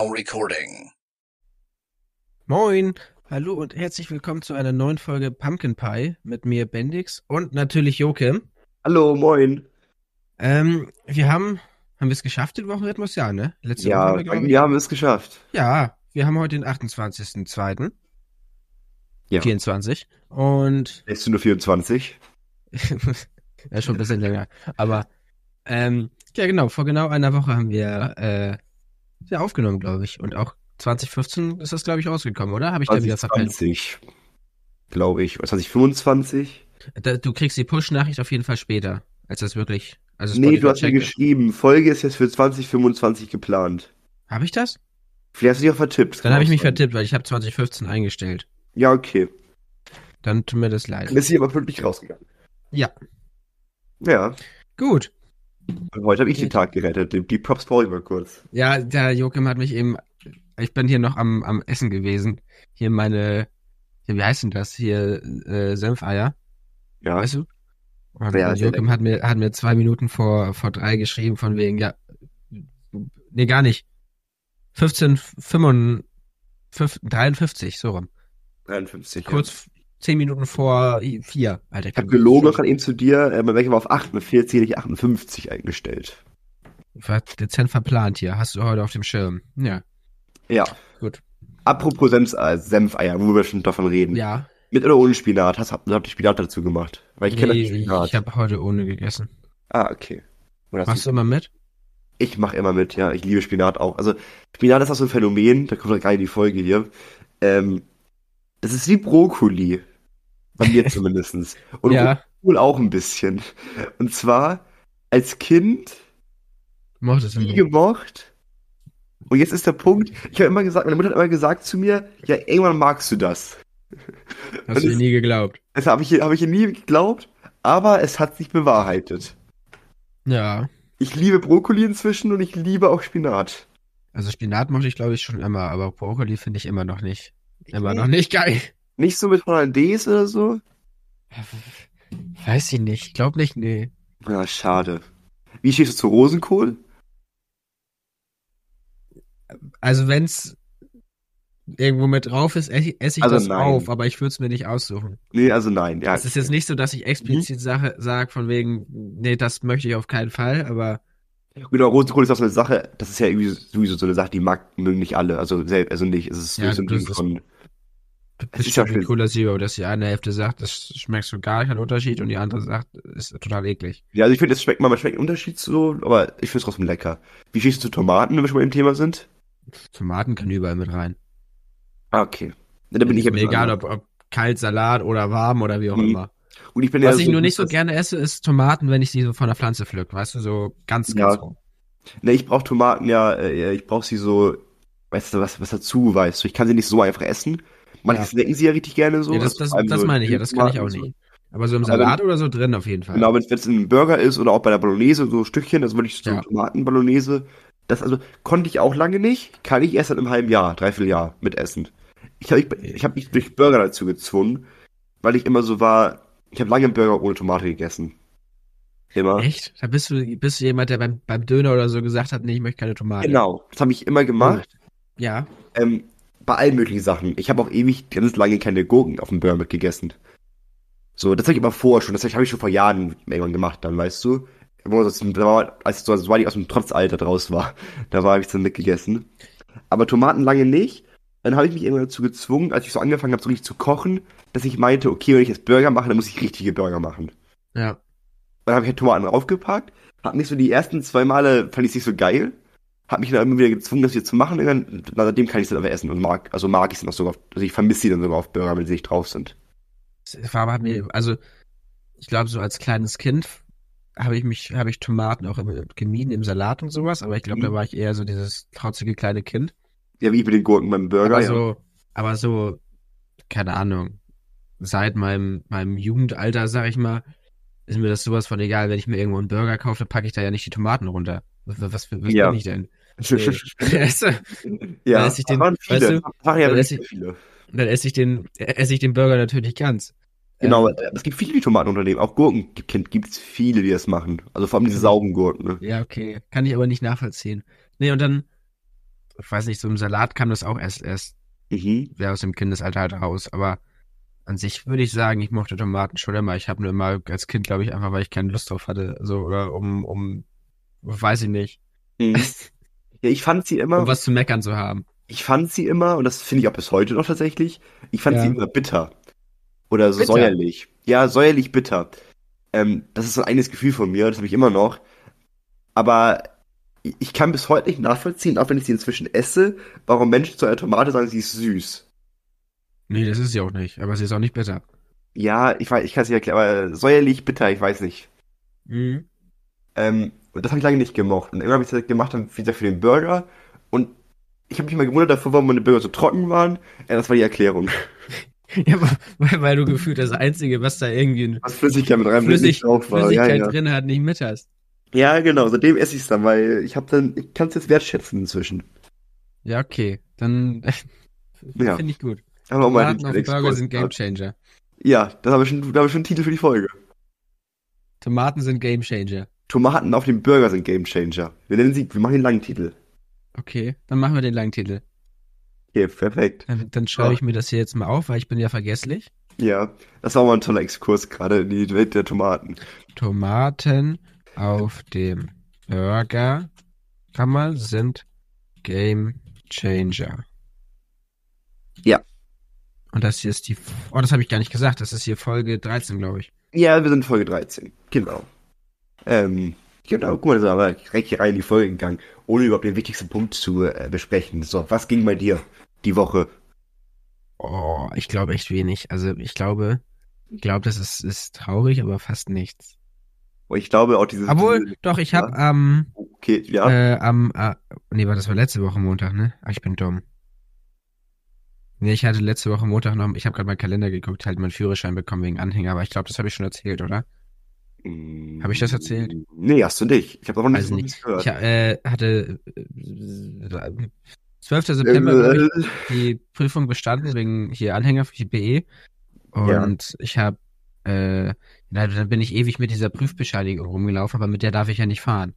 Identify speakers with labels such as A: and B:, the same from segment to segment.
A: now recording.
B: Moin, hallo und herzlich willkommen zu einer neuen Folge Pumpkin Pie mit mir Bendix und natürlich Joke.
C: Hallo, moin.
B: Ähm, wir haben, haben wir es geschafft, den Wochenrhythmus? Ja, ne?
C: Letzte ja, Woche, glaube ich. wir haben es geschafft.
B: Ja, wir haben heute den 28.02. Ja. 24. Und.
C: Ist du nur 24?
B: ja, schon ein bisschen länger. Aber, ähm, ja, genau, vor genau einer Woche haben wir, äh, ja, aufgenommen, glaube ich. Und auch 2015 ist das, glaube ich, rausgekommen, oder? Habe ich da wieder verpennt?
C: 20, glaube ich. Oder 2025?
B: Da, du kriegst die Push-Nachricht auf jeden Fall später, als das wirklich. Also
C: nee, du hast mir geschrieben, Folge ist jetzt für 2025 geplant.
B: Habe ich das?
C: Vielleicht hast du dich auch vertippt.
B: Dann habe ich mich vertippt, weil ich habe 2015 eingestellt.
C: Ja, okay.
B: Dann tut mir das leid.
C: Dann ist sie aber pünktlich rausgegangen.
B: Ja.
C: Ja.
B: Gut.
C: Heute habe ich den Tag gerettet. Die Props brauche ich mal kurz.
B: Ja, der Joachim hat mich eben. Ich bin hier noch am, am Essen gewesen. Hier meine. Wie heißt denn das? Hier äh, Senfeier.
C: Ja.
B: Weißt du? Und ja, Joachim hat mir, hat mir zwei Minuten vor, vor drei geschrieben, von wegen, ja. Nee, gar nicht. 15, 55, 53, so rum.
C: 53.
B: Kurz ja. Zehn Minuten vor vier.
C: Alter, ich habe gelogen gerade eben zu dir, äh, welcher war auf 48, 58 eingestellt.
B: War dezent verplant hier. Hast du heute auf dem Schirm. Ja.
C: Ja.
B: Gut.
C: Apropos Senfeier, Senfeier, wo wir schon davon reden.
B: Ja.
C: Mit oder ohne Spinat? Hast, habt ihr Spinat dazu gemacht? Weil ich nee, kenne
B: Spinat. Ich habe heute ohne gegessen.
C: Ah, okay.
B: Machst du immer mit?
C: Ich mache immer mit, ja. Ich liebe Spinat auch. Also Spinat ist auch so ein Phänomen, da kommt gerade in die Folge hier. Ähm, das ist wie Brokkoli. Bei mir zumindestens. Und
B: ja.
C: wohl auch ein bisschen. Und zwar als Kind
B: Mocht es
C: nie gemocht. Und jetzt ist der Punkt, ich habe immer gesagt, meine Mutter hat immer gesagt zu mir, ja, irgendwann magst du das.
B: Hast du nie geglaubt?
C: Das habe ich, hab ich nie geglaubt, aber es hat sich bewahrheitet.
B: Ja.
C: Ich liebe Brokkoli inzwischen und ich liebe auch Spinat.
B: Also Spinat mochte ich glaube ich schon immer, aber Brokkoli finde ich immer noch nicht. Immer noch nicht geil.
C: Nicht so mit Hollandaise oder so?
B: Weiß ich nicht. Ich glaube nicht, nee.
C: Ja, schade. Wie stehst du zu Rosenkohl?
B: Also wenn's irgendwo mit drauf ist, esse ich also das nein. auf, aber ich würde es mir nicht aussuchen.
C: Nee, also nein, ja.
B: Es ist jetzt nicht so, dass ich explizit mhm. Sache sage von wegen, nee, das möchte ich auf keinen Fall, aber.
C: Genau, Rosenkohl ist auch so eine Sache, das ist ja irgendwie sowieso so eine Sache, die mag nicht alle, also selbst, also nicht, es ist
B: ja,
C: so ein Ding von.
B: Das ist ja ein cooler Zero, dass die eine Hälfte sagt, das schmeckt so gar keinen Unterschied und die andere sagt, ist total eklig.
C: Ja, also ich finde, es schmeckt mal, man schmeckt einen Unterschied so, aber ich finde es trotzdem lecker. Wie stehst du zu Tomaten, wenn wir schon mal im Thema sind?
B: Tomaten können überall mit rein.
C: Ah, okay. Ja, da bin ich
B: mir egal, ob, ob kalt, Salat oder warm oder wie auch mhm. immer.
C: Und ich bin
B: Was
C: ja
B: ich so nur nicht so gerne esse, ist Tomaten, wenn ich sie so von der Pflanze pflück, weißt du, so ganz, ganz
C: ja. Ne, ich brauche Tomaten ja, äh, ich brauche sie so, weißt du, was, was dazu, weißt du, ich kann sie nicht so einfach essen. Manche ja. snacken sie ja richtig gerne so.
B: Ja, das, das, das so meine ich ja, das kann ich auch nicht. Aber so im Salat oder so drin auf jeden Fall.
C: Genau, wenn es in einem Burger ist oder auch bei der Bolognese, so Stückchen, also wirklich so ja. Tomaten-Bolognese, das also konnte ich auch lange nicht, kann ich erst seit einem halben Jahr, dreiviertel Jahr mit essen. Ich habe ich, ich hab mich durch Burger dazu gezwungen, weil ich immer so war, ich habe lange einen Burger ohne Tomate gegessen. Immer.
B: Echt? Da bist du, bist du jemand, der beim, beim Döner oder so gesagt hat, nee, ich möchte keine Tomate.
C: Genau, das habe ich immer gemacht.
B: Ja.
C: Ähm, bei allen möglichen Sachen. Ich habe auch ewig ganz lange keine Gurken auf dem Burger mitgegessen. So, das habe ich immer vorher schon, das habe ich schon vor Jahren irgendwann gemacht, dann weißt du. Als ich so, so aus dem Trotzalter draus war, da war ich dann mitgegessen. Aber Tomaten lange nicht. Dann habe ich mich irgendwann dazu gezwungen, als ich so angefangen habe, so richtig zu kochen, dass ich meinte, okay, wenn ich jetzt Burger mache, dann muss ich richtige Burger machen.
B: Ja.
C: Dann habe ich halt Tomaten draufgepackt, hab nicht so die ersten zwei Male fand ich nicht so geil, hab mich dann immer wieder gezwungen, das wieder zu machen, und dann, seitdem kann ich es dann aber essen und mag, also mag ich es dann auch sogar, auf, also ich vermisse sie dann sogar auf Burger, wenn sie nicht drauf sind.
B: war mir, also, ich glaube, so als kleines Kind habe ich mich, habe ich Tomaten auch immer gemieden im Salat und sowas, aber ich glaube, mhm. da war ich eher so dieses trotzige kleine Kind.
C: Ja, wie mit den Gurken beim Burger.
B: Aber
C: ja.
B: so, aber so, keine Ahnung, seit meinem, meinem Jugendalter, sag ich mal, ist mir das sowas von egal. Wenn ich mir irgendwo einen Burger kaufe, packe ich da ja nicht die Tomaten runter. Was, was, was ja. bin ich denn? Weißt du?
C: Ja, dann esse ich den,
B: waren viele. Weißt du,
C: ja
B: dann, esse ich, viele. dann esse ich den, esse ich den Burger natürlich ganz.
C: Genau, ähm, es gibt viele, die Tomaten unternehmen. Auch Gurken gibt es viele, die das machen. Also vor allem diese saugen Gurken. Ne?
B: Ja, okay. Kann ich aber nicht nachvollziehen. Nee, und dann ich weiß nicht, so im Salat kam das auch erst, erst
C: Mhm.
B: sehr aus dem Kindesalter halt raus. Aber an sich würde ich sagen, ich mochte Tomaten schon immer. Ich habe nur immer als Kind, glaube ich, einfach, weil ich keine Lust drauf hatte. So, oder um, um, weiß ich nicht,
C: Mhm. Ja, ich fand sie immer,
B: um was zu meckern zu haben.
C: ich fand sie immer, und das finde ich auch bis heute noch tatsächlich, ich fand
B: Ja.
C: sie immer bitter. Oder so
B: Bitter?
C: säuerlich. Ja, säuerlich bitter. Ähm, das ist so ein eigenes Gefühl von mir, das habe ich immer noch. Aber ich kann bis heute nicht nachvollziehen, auch wenn ich sie inzwischen esse, warum Menschen zu einer Tomate sagen, sie ist süß.
B: Nee, das ist sie auch nicht. Aber sie ist auch nicht bitter.
C: Ja, ich weiß, ich kann es nicht erklären, aber säuerlich bitter, ich weiß nicht.
B: Mhm.
C: Ähm, und das habe ich lange nicht gemocht. Und irgendwann habe ich das gemacht, dann wieder für den Burger. Und ich habe mich mal gewundert davor, warum meine Burger so trocken waren. Ja, das war die Erklärung.
B: Ja, weil, weil du gefühlt das Einzige, was da irgendwie
C: Was Flüssigkeit mit rein
B: Flüssig,
C: drauf war. Ja,
B: Flüssigkeit
C: ja.
B: drin hat, nicht mit hast.
C: ja, genau. Seitdem esse ich es dann, weil ich habe dann, ich kann es jetzt wertschätzen inzwischen.
B: Ja, okay. Dann
C: Ja.
B: finde ich gut.
C: Aber auch mal
B: Tomaten auf Burger sind Gamechanger.
C: Ja, das habe ich schon, da habe ich schon einen Titel für die Folge.
B: Tomaten sind Gamechanger.
C: Tomaten auf dem Burger sind Gamechanger. Wir nennen sie, wir machen den langen Titel.
B: Okay, dann machen wir den langen Titel.
C: Okay, perfekt.
B: Dann, dann schreibe ich mir das hier jetzt mal auf, weil ich bin ja vergesslich.
C: Ja, das war mal ein toller Exkurs gerade in die Welt der Tomaten.
B: Tomaten auf dem Burger Kammer sind Game Changer.
C: Ja.
B: Und das hier ist die. Oh, das habe ich gar nicht gesagt. Das ist hier Folge 13, glaube ich.
C: Ja, wir sind Folge 13. Genau. Ähm, genau, guck mal, da sind wir direkt hier rein in die Folge gegangen, ohne überhaupt den wichtigsten Punkt zu äh, besprechen. So, was ging bei dir die Woche?
B: Oh, ich glaube echt wenig. Also ich glaube, ich glaube, das ist, ist traurig, aber fast nichts.
C: Ich glaube auch dieses.
B: Obwohl, doch, ich habe am,
C: Okay, ja.
B: äh, am, äh, nee, war das war letzte Woche Montag, ne? Ah, ich bin dumm. Nee, ich hatte letzte Woche Montag noch, ich habe gerade meinen Kalender geguckt, halt meinen Führerschein bekommen wegen Anhänger, aber ich glaube, das habe ich schon erzählt, oder? Hab ich das erzählt?
C: Nee, hast du nicht. Ich habe auch nicht
B: Weiß
C: so
B: nicht.
C: nichts gehört.
B: Ich äh, hatte äh, 12. September
C: Äh,
B: die Prüfung bestanden wegen hier Anhänger für die BE und ich habe äh, dann bin ich ewig mit dieser Prüfbescheinigung rumgelaufen, aber mit der darf ich ja nicht fahren.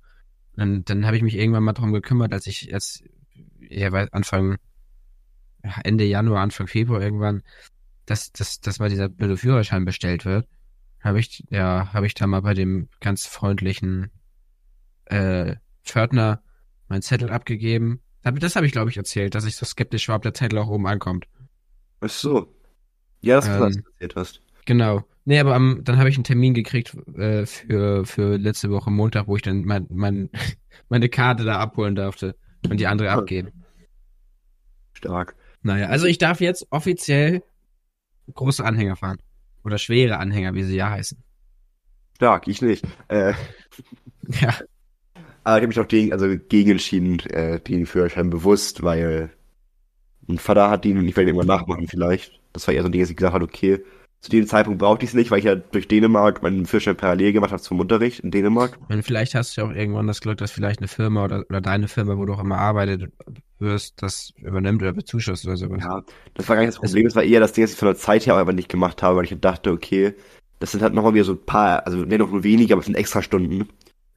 B: Und dann habe ich mich irgendwann mal drum gekümmert, als ich jetzt ja, weil Anfang ja, Ende Januar, Anfang Februar irgendwann, dass, dass, dass mal dieser blöde Führerschein bestellt wird, habe ich, ja, habe ich da mal bei dem ganz freundlichen äh, Pförtner meinen Zettel abgegeben. Das habe ich, glaube ich, erzählt, dass ich so skeptisch war, ob der Zettel auch oben ankommt.
C: Ach so. Ja, das
B: Ähm,
C: du erzählt hast.
B: Genau. Nee, aber am, dann habe ich einen Termin gekriegt äh, für, für letzte Woche Montag, wo ich dann mein, mein, meine Karte da abholen durfte und die andere
C: Ah.
B: abgeben.
C: Stark.
B: Naja, also ich darf jetzt offiziell große Anhänger fahren. Oder schwere Anhänger, wie sie ja heißen.
C: Stark, ich nicht. Äh,
B: Ja.
C: aber ich habe mich auch gegen, also gegen entschieden, äh, den Führerschein bewusst, weil ein Vater hat ihn und ich werde ihn irgendwann nachmachen vielleicht. Das war eher so ein Ding, dass ich gesagt habe, okay, zu dem Zeitpunkt brauchte ich es nicht, weil ich ja durch Dänemark meinen Führerschein parallel gemacht habe zum Unterricht in Dänemark.
B: Und vielleicht hast du ja auch irgendwann das Glück, dass vielleicht eine Firma oder, oder deine Firma, wo du auch immer arbeitet wirst, das übernimmt oder bezuschusst oder sowas.
C: Ja, das war gar nicht das Problem. Das war eher das Ding, dass ich von der Zeit her aber nicht gemacht habe, weil ich dachte, okay, das sind halt nochmal wieder so ein paar, also nicht noch nur wenige, aber es sind extra Stunden,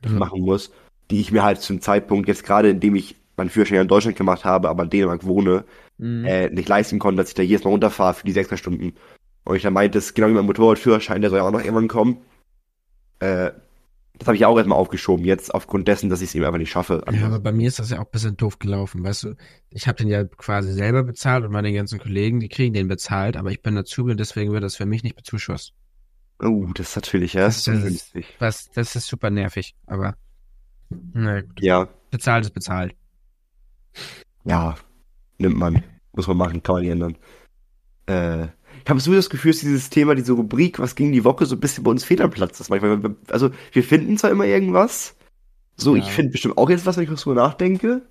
C: die ich
B: Mhm.
C: machen muss, die ich mir halt zum Zeitpunkt jetzt gerade, in dem ich meinen Führerschein in Deutschland gemacht habe, aber in Dänemark wohne,
B: Mhm.
C: äh, nicht leisten konnte, dass ich da jedes Mal runterfahre für diese extra Stunden. Und ich dann meinte, das ist genau wie mein Motorradführerschein, der soll ja auch noch irgendwann kommen. Äh, das habe ich auch erstmal aufgeschoben, jetzt aufgrund dessen, dass ich es eben einfach nicht schaffe.
B: Ja, aber bei mir ist das ja auch ein bisschen doof gelaufen, weißt du? Ich habe den ja quasi selber bezahlt und meine ganzen Kollegen, die kriegen den bezahlt, aber ich bin Azubi und deswegen wird das für mich nicht bezuschusst.
C: Oh, das ist natürlich, ja, das ist
B: Das ist-. Was, das ist super nervig, aber na, gut.
C: Ja,
B: bezahlt ist bezahlt.
C: ja, nimmt man. Muss man machen, kann man nicht ändern. Äh, ich habe so das Gefühl, dass dieses Thema, diese Rubrik, was ging die Woche, so ein bisschen bei uns fehl am Platz ist. Manchmal, wir- also, wir finden zwar immer irgendwas. So,
B: Ja.
C: ich finde bestimmt auch jetzt was, wenn ich so nachdenke.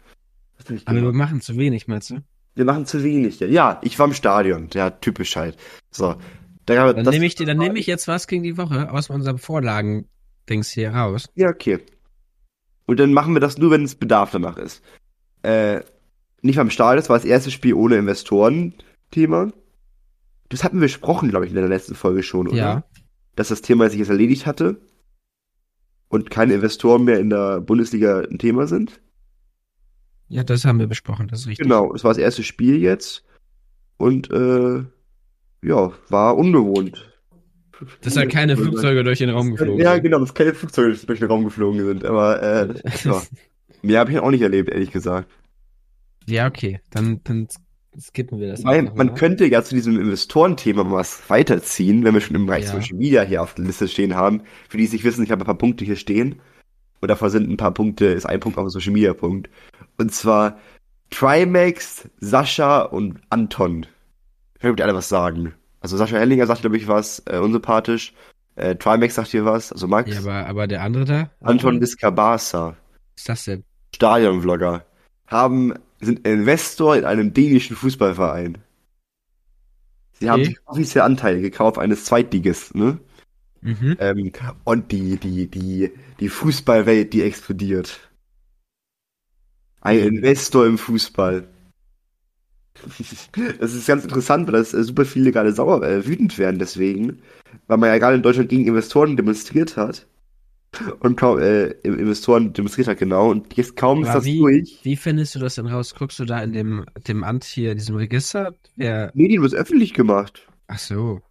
B: Aber wir machen zu wenig, meinst du?
C: Wir machen zu wenig. Ja, Ja, ich war im Stadion. Ja, typisch halt. So. Da,
B: Dann nehme ich, dir- dann nehme ich jetzt was gegen die Woche aus unserem Vorlagen-Dings hier raus.
C: Ja, okay. Und dann machen wir das nur, wenn es Bedarf danach ist. Äh, nicht beim Stadion, das war das erste Spiel ohne Investoren-Thema. Das hatten wir besprochen, glaube ich, in der letzten Folge schon, oder?
B: Ja.
C: Dass das Thema sich jetzt erledigt hatte und keine Investoren mehr in der Bundesliga ein Thema sind.
B: Ja, das haben wir besprochen, das ist richtig.
C: Genau, es war das erste Spiel jetzt und äh, ja, war ungewohnt.
B: Dass da keine Flugzeuge durch den Raum geflogen
C: Ja,
B: sind.
C: genau, dass keine Flugzeuge durch den Raum geflogen sind, aber äh, ja. Mehr habe ich auch nicht erlebt, ehrlich gesagt.
B: Ja, okay, dann, dann skippen wir das. Einfach
C: man
B: mal.
C: könnte ja zu diesem Investorenthema mal was weiterziehen, wenn wir schon im Bereich
B: Ja.
C: Social Media hier auf der Liste stehen haben. Für die es nicht wissen, ich habe ein paar Punkte hier stehen. Und davon sind ein paar Punkte, ist ein Punkt auf dem Social Media Punkt. Und zwar Trimax, Sascha und Anton. Ich dir alle was sagen. Also Sascha Hellinger sagt, glaube ich, was, äh, unsympathisch. Äh, Trimax sagt hier was, also Max.
B: Ja, aber, aber der andere da?
C: Anton Viscabasa.
B: Was ist das denn?
C: Stadionvlogger, haben, sind Investor in einem dänischen Fußballverein. Sie haben
B: Okay.
C: sich offiziell Anteile gekauft eines Zweitligisten, ne?
B: Mhm.
C: Ähm, und die, die, die, die Fußballwelt, die explodiert. Ein Investor im Fußball. Das ist ganz interessant, weil das äh, super viele gerade sauer, äh, wütend werden deswegen, weil man ja gerade in Deutschland gegen Investoren demonstriert hat. Und kaum, äh, Investoren demonstriert hat, genau. Und jetzt kaum ist
B: Aber
C: das
B: wie,
C: durch.
B: wie findest du das denn raus? Guckst du da in dem, dem Amt hier, in diesem Register? Wer,
C: Nee, die haben das öffentlich gemacht.
B: ach so.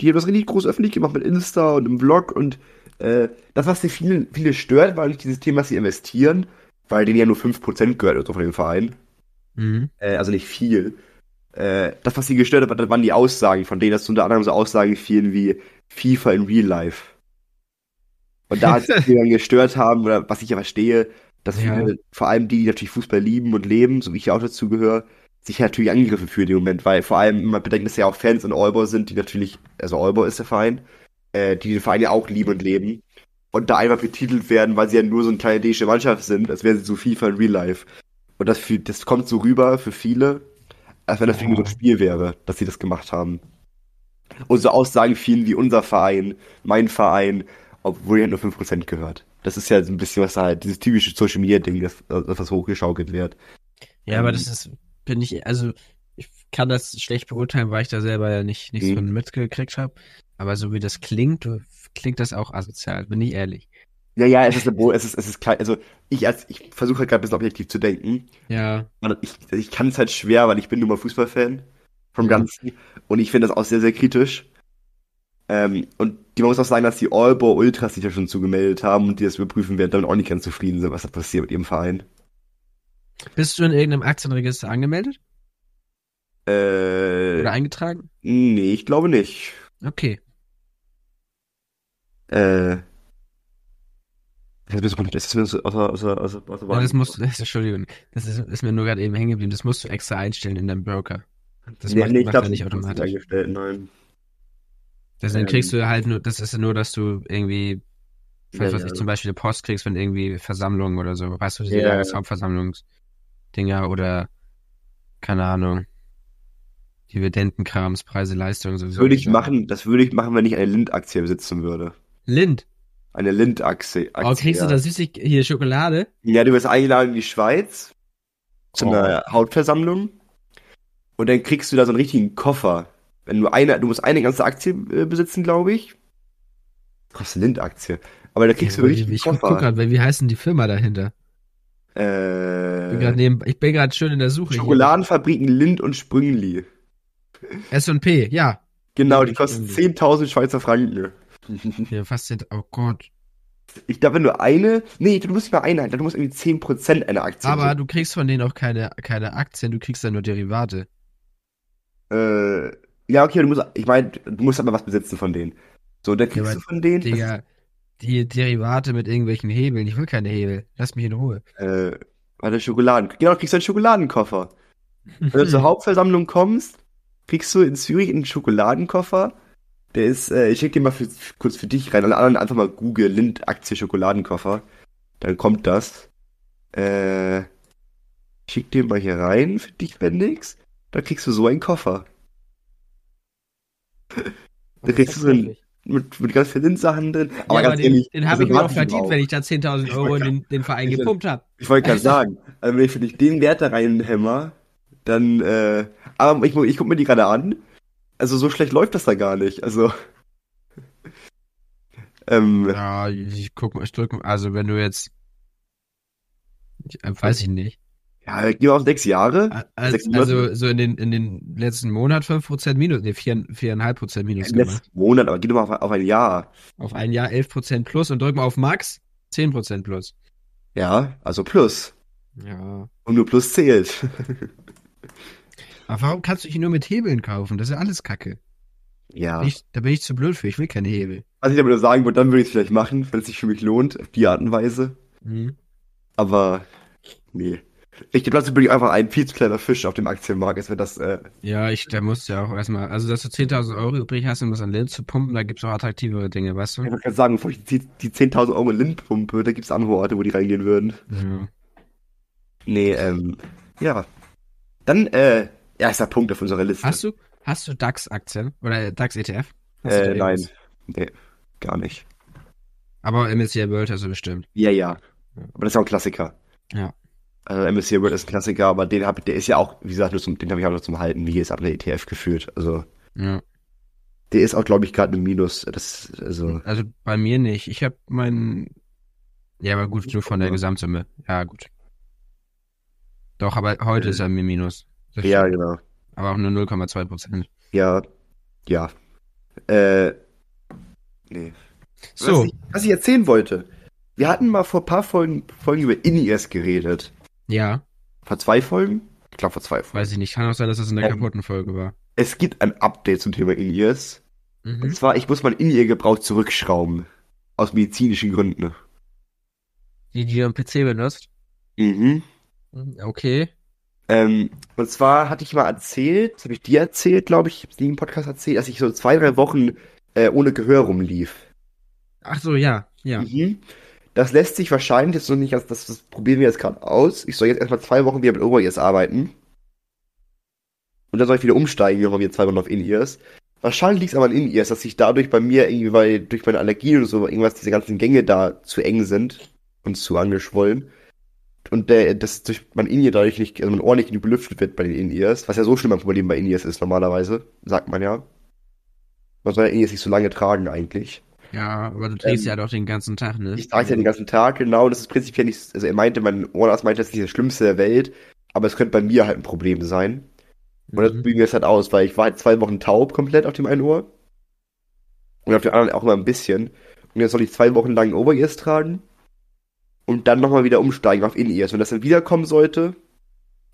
C: Die haben das richtig groß öffentlich gemacht mit Insta und im Vlog und äh, das, was die viele, viele stört, war nicht dieses Thema, dass sie investieren, weil denen ja nur 5% gehört oder so von dem Verein.
B: Mhm.
C: Äh, also nicht viel. Äh, das, was sie gestört hat, waren die Aussagen von denen, dass unter anderem so Aussagen fielen wie FIFA in Real Life. Und da hat es die dann gestört haben, oder was ich ja verstehe, dass
B: Ja.
C: viele, vor allem die, die natürlich Fußball lieben und leben, so wie ich ja auch dazu gehöre, sich natürlich angegriffen fühlen im Moment, weil vor allem man bedenkt, dass ja auch Fans in Aalborg sind, die natürlich, also Aalborg ist der Verein, äh, die den Verein ja auch lieben und leben. Und da einfach betitelt werden, weil sie ja nur so eine kleine dänische Mannschaft sind, als wären sie so FIFA in Real Life. Und das, das kommt so rüber für viele, als wenn das für so ein Spiel wäre, dass sie das gemacht haben. Und so Aussagen fielen wie unser Verein, mein Verein, obwohl ja nur 5% gehört. Das ist ja so ein bisschen was da halt, dieses typische Social Media Ding, das, das was hochgeschaukelt wird.
B: Ja, aber
C: Ähm.
B: das ist, bin ich, also ich kann das schlecht beurteilen, weil ich da selber ja nicht, nicht so
C: Mhm.
B: mitgekriegt habe. Aber so wie das klingt, klingt das auch asozial, bin ich ehrlich.
C: Ja, ja, es ist, es ist, es ist klein, also ich als, ich versuche halt gerade ein bisschen objektiv zu denken.
B: Ja,
C: Aber Ich, ich kann es halt schwer, weil ich bin nun mal Fußballfan vom. Ganzen und ich finde das auch sehr, sehr kritisch. Ähm, und die man muss auch sagen, dass die Aalborg Ultras sich ja schon zugemeldet haben und die das überprüfen werden, damit auch nicht ganz zufrieden sind, was da passiert mit ihrem Verein.
B: Bist du in irgendeinem Aktienregister angemeldet
C: Äh,
B: oder eingetragen?
C: nee, ich glaube nicht.
B: Okay.
C: Äh, das ist mir mir außer, außer, außer, außer
B: Ja, das musst du, das, Entschuldigung, das ist, ist mir nur gerade eben hängen geblieben. Das musst du extra einstellen in deinem Broker. Das
C: nee,
B: macht,
C: nee, ich
B: macht
C: glaube
B: er nicht automatisch.
C: eingestellt, nein.
B: Das, dann
C: Ähm.
B: kriegst du halt nur, das ist nur, dass du irgendwie, was
C: Ja,
B: weiß
C: ja.
B: ich, zum Beispiel eine Post kriegst, wenn irgendwie Versammlungen oder so, weißt du, diese
C: Ja, ja.
B: Jahreshauptversammlungsdinger oder, keine Ahnung, Dividendenkrams, Preise, Leistungen, so.
C: Das würde ich machen, das würde ich machen, wenn ich eine Lind-Aktie besitzen würde.
B: Lind.
C: Eine Lind-Aktie.
B: Oh, kriegst
C: ja.
B: du da süßig hier Schokolade?
C: Ja, du wirst eingeladen in die Schweiz zu
B: Oh.
C: einer Hauptversammlung und dann kriegst du da so einen richtigen Koffer. Wenn du eine, du musst eine ganze Aktie äh, besitzen, glaube ich. Kostet Lind-Aktie. Aber da kriegst du einen
B: ich ich guck weil wie heißt denn die Firma dahinter? Ich bin
C: Äh,
B: ich bin gerade schön in der Suche. hier.
C: Schokoladenfabriken Lind und Sprüngli.
B: S&P, ja.
C: Genau, die kosten
B: Sprüngli.
C: 10.000 Schweizer Franken.
B: Hier, fast sind, oh Gott.
C: Ich glaube, wenn du eine, nee, du musst nicht mal eine, du musst irgendwie 10% einer Aktie
B: Aber du kriegst von denen auch keine, keine Aktien, du kriegst dann nur Derivate.
C: Äh, ja, okay, du musst, ich meine, du musst aber was besitzen von denen. So, dann kriegst
B: aber,
C: du von denen,
B: Digga, die Derivate mit irgendwelchen Hebeln. Ich will keine Hebel. Lass mich in Ruhe.
C: äh, warte, Schokoladen. Genau, du kriegst einen Schokoladenkoffer. Wenn du zur Hauptversammlung kommst, kriegst du in Zürich einen Schokoladenkoffer. Der ist, äh, ich schick dir mal für, kurz für dich rein. Alle anderen einfach mal Google Lind Aktie Schokoladenkoffer. Dann kommt das. Äh, ich schick dir mal hier rein für dich, Bendix. Da kriegst du so einen Koffer. Da kriegst du so einen, mit, mit ganz vielen Sachen drin.
B: Ja,
C: Aber
B: aber
C: ganz
B: den, den habe ich mir
C: ich
B: verdient,
C: auch.
B: wenn ich da 10.000 Euro in den, den Verein
C: Ich-
B: gepumpt habe.
C: Ich wollte gerade sagen, also wenn ich für dich den Wert da reinhämmer, dann, äh, aber ich, ich guck mir die gerade an. Also so schlecht läuft das da gar nicht. Also, ähm,
B: Ja, ich guck mal, ich drück mal, also wenn du jetzt, ich, äh, weiß ich nicht.
C: Ja, gehen wir auf sechs Jahre.
B: Also,
C: Sechs
B: also so in den, in den letzten Monat 5% minus, nee, 4, 4,5% minus
C: Im
B: gemacht.
C: letzten Monat, aber geh doch mal auf, auf ein Jahr.
B: Auf ein Jahr 11% plus und drück mal auf Max, 10% plus.
C: Ja, also plus.
B: Ja.
C: Und nur plus zählt.
B: Aber warum kannst du dich nur mit Hebeln kaufen? Das ist ja alles Kacke.
C: ja.
B: Ich, da bin ich zu blöd für, ich will keine Hebel.
C: Was ich nur sagen würde, dann würde ich es vielleicht machen, wenn es sich für mich lohnt, auf die Art und Weise.
B: Mhm.
C: Aber, nee. Ich glaube, dazu bin ich einfach ein viel zu kleiner Fisch auf dem Aktienmarkt, als wenn das, äh,
B: Ja, ich, musst du ja auch erstmal, also dass du 10.000 Euro übrig hast, um das an Lind zu pumpen, da gibt's auch attraktivere Dinge, weißt
C: ich
B: du?
C: wollte gerade sagen, bevor ich die, die 10.000 Euro in Lind pumpe, da gibt es andere Orte, wo die reingehen würden.
B: Ja.
C: Nee, ähm, ja. Dann, äh, erster Punkt auf unserer Liste.
B: Hast du, hast du DAX-Aktien oder DAX-ETF?
C: Äh, nein. Nee, gar nicht.
B: Aber MSCI World hast du bestimmt.
C: Ja, ja. Aber das ist auch ein Klassiker.
B: Ja.
C: Also MSCI World ist ein Klassiker, aber den hab, der ist ja auch, wie gesagt, nur zum, den habe ich auch noch zum Halten, wie es ab der ETF geführt. Also,
B: Ja.
C: der ist auch, glaube ich, gerade im Minus. Das, also,
B: Also bei mir nicht. Ich habe meinen. Ja, aber gut, nur von der Gesamtsumme. Ja, gut. Doch, aber heute
C: Äh,
B: ist er mir Minus. Das
C: ja,
B: stimmt.
C: genau.
B: Aber auch nur 0,2 Prozent.
C: Ja, ja. Äh, nee.
B: So,
C: Was ich, was ich erzählen wollte. Wir hatten mal vor ein paar Folgen, Folgen über In-Ears geredet.
B: Ja,
C: Vor zwei Folgen? Ich glaube, vor zwei Folgen.
B: weiß ich nicht. Kann auch sein, dass das in der
C: Ähm,
B: kaputten Folge war.
C: Es gibt ein Update zum Thema In-Ears. Und
B: Mhm.
C: zwar, ich muss mein In-Ear-Gebrauch zurückschrauben. Aus medizinischen Gründen.
B: Die, die du am PC benutzt?
C: Mhm.
B: Mhm, Okay.
C: Ähm, und zwar hatte ich mal erzählt, das habe ich dir erzählt, glaube ich, ich habe im Podcast erzählt, dass ich so zwei, drei Wochen äh, ohne Gehör rumlief.
B: Ach so, ja, ja.
C: Mhm. Das lässt sich wahrscheinlich jetzt noch nicht, das, das, probieren wir jetzt gerade aus. Ich soll jetzt erstmal zwei Wochen wieder mit Over-Ears arbeiten. Und dann soll ich wieder umsteigen, nochmal wieder zwei Wochen auf In-Ears. Wahrscheinlich liegt es aber an In-Ears, dass sich dadurch bei mir irgendwie, weil durch meine Allergie oder so, irgendwas, diese ganzen Gänge da zu eng sind und zu angeschwollen. Und der, das durch mein In-Ear dadurch nicht, also mein Ohr nicht belüftet wird bei den In-Ears, was ja so schlimm ein Problem bei In-Ears ist normalerweise, sagt man ja. Man soll ja In-Ears nicht so lange tragen eigentlich.
B: Ja, aber du trägst
C: Ähm,
B: ja doch den ganzen Tag, ne?
C: Ich trage es ja den ganzen Tag, genau. Das ist prinzipiell nicht, also er meinte, mein Ohrenarzt meinte, das ist nicht das Schlimmste der Welt, aber es könnte bei mir halt ein Problem sein. Und das
B: Mhm.
C: bügen wir jetzt halt aus, weil ich war halt zwei Wochen taub komplett auf dem einen Ohr. Und auf dem anderen auch immer ein bisschen. Und jetzt soll ich zwei Wochen lang Over-Ears tragen. Und dann nochmal wieder umsteigen auf In-Ears. Wenn das dann wiederkommen sollte,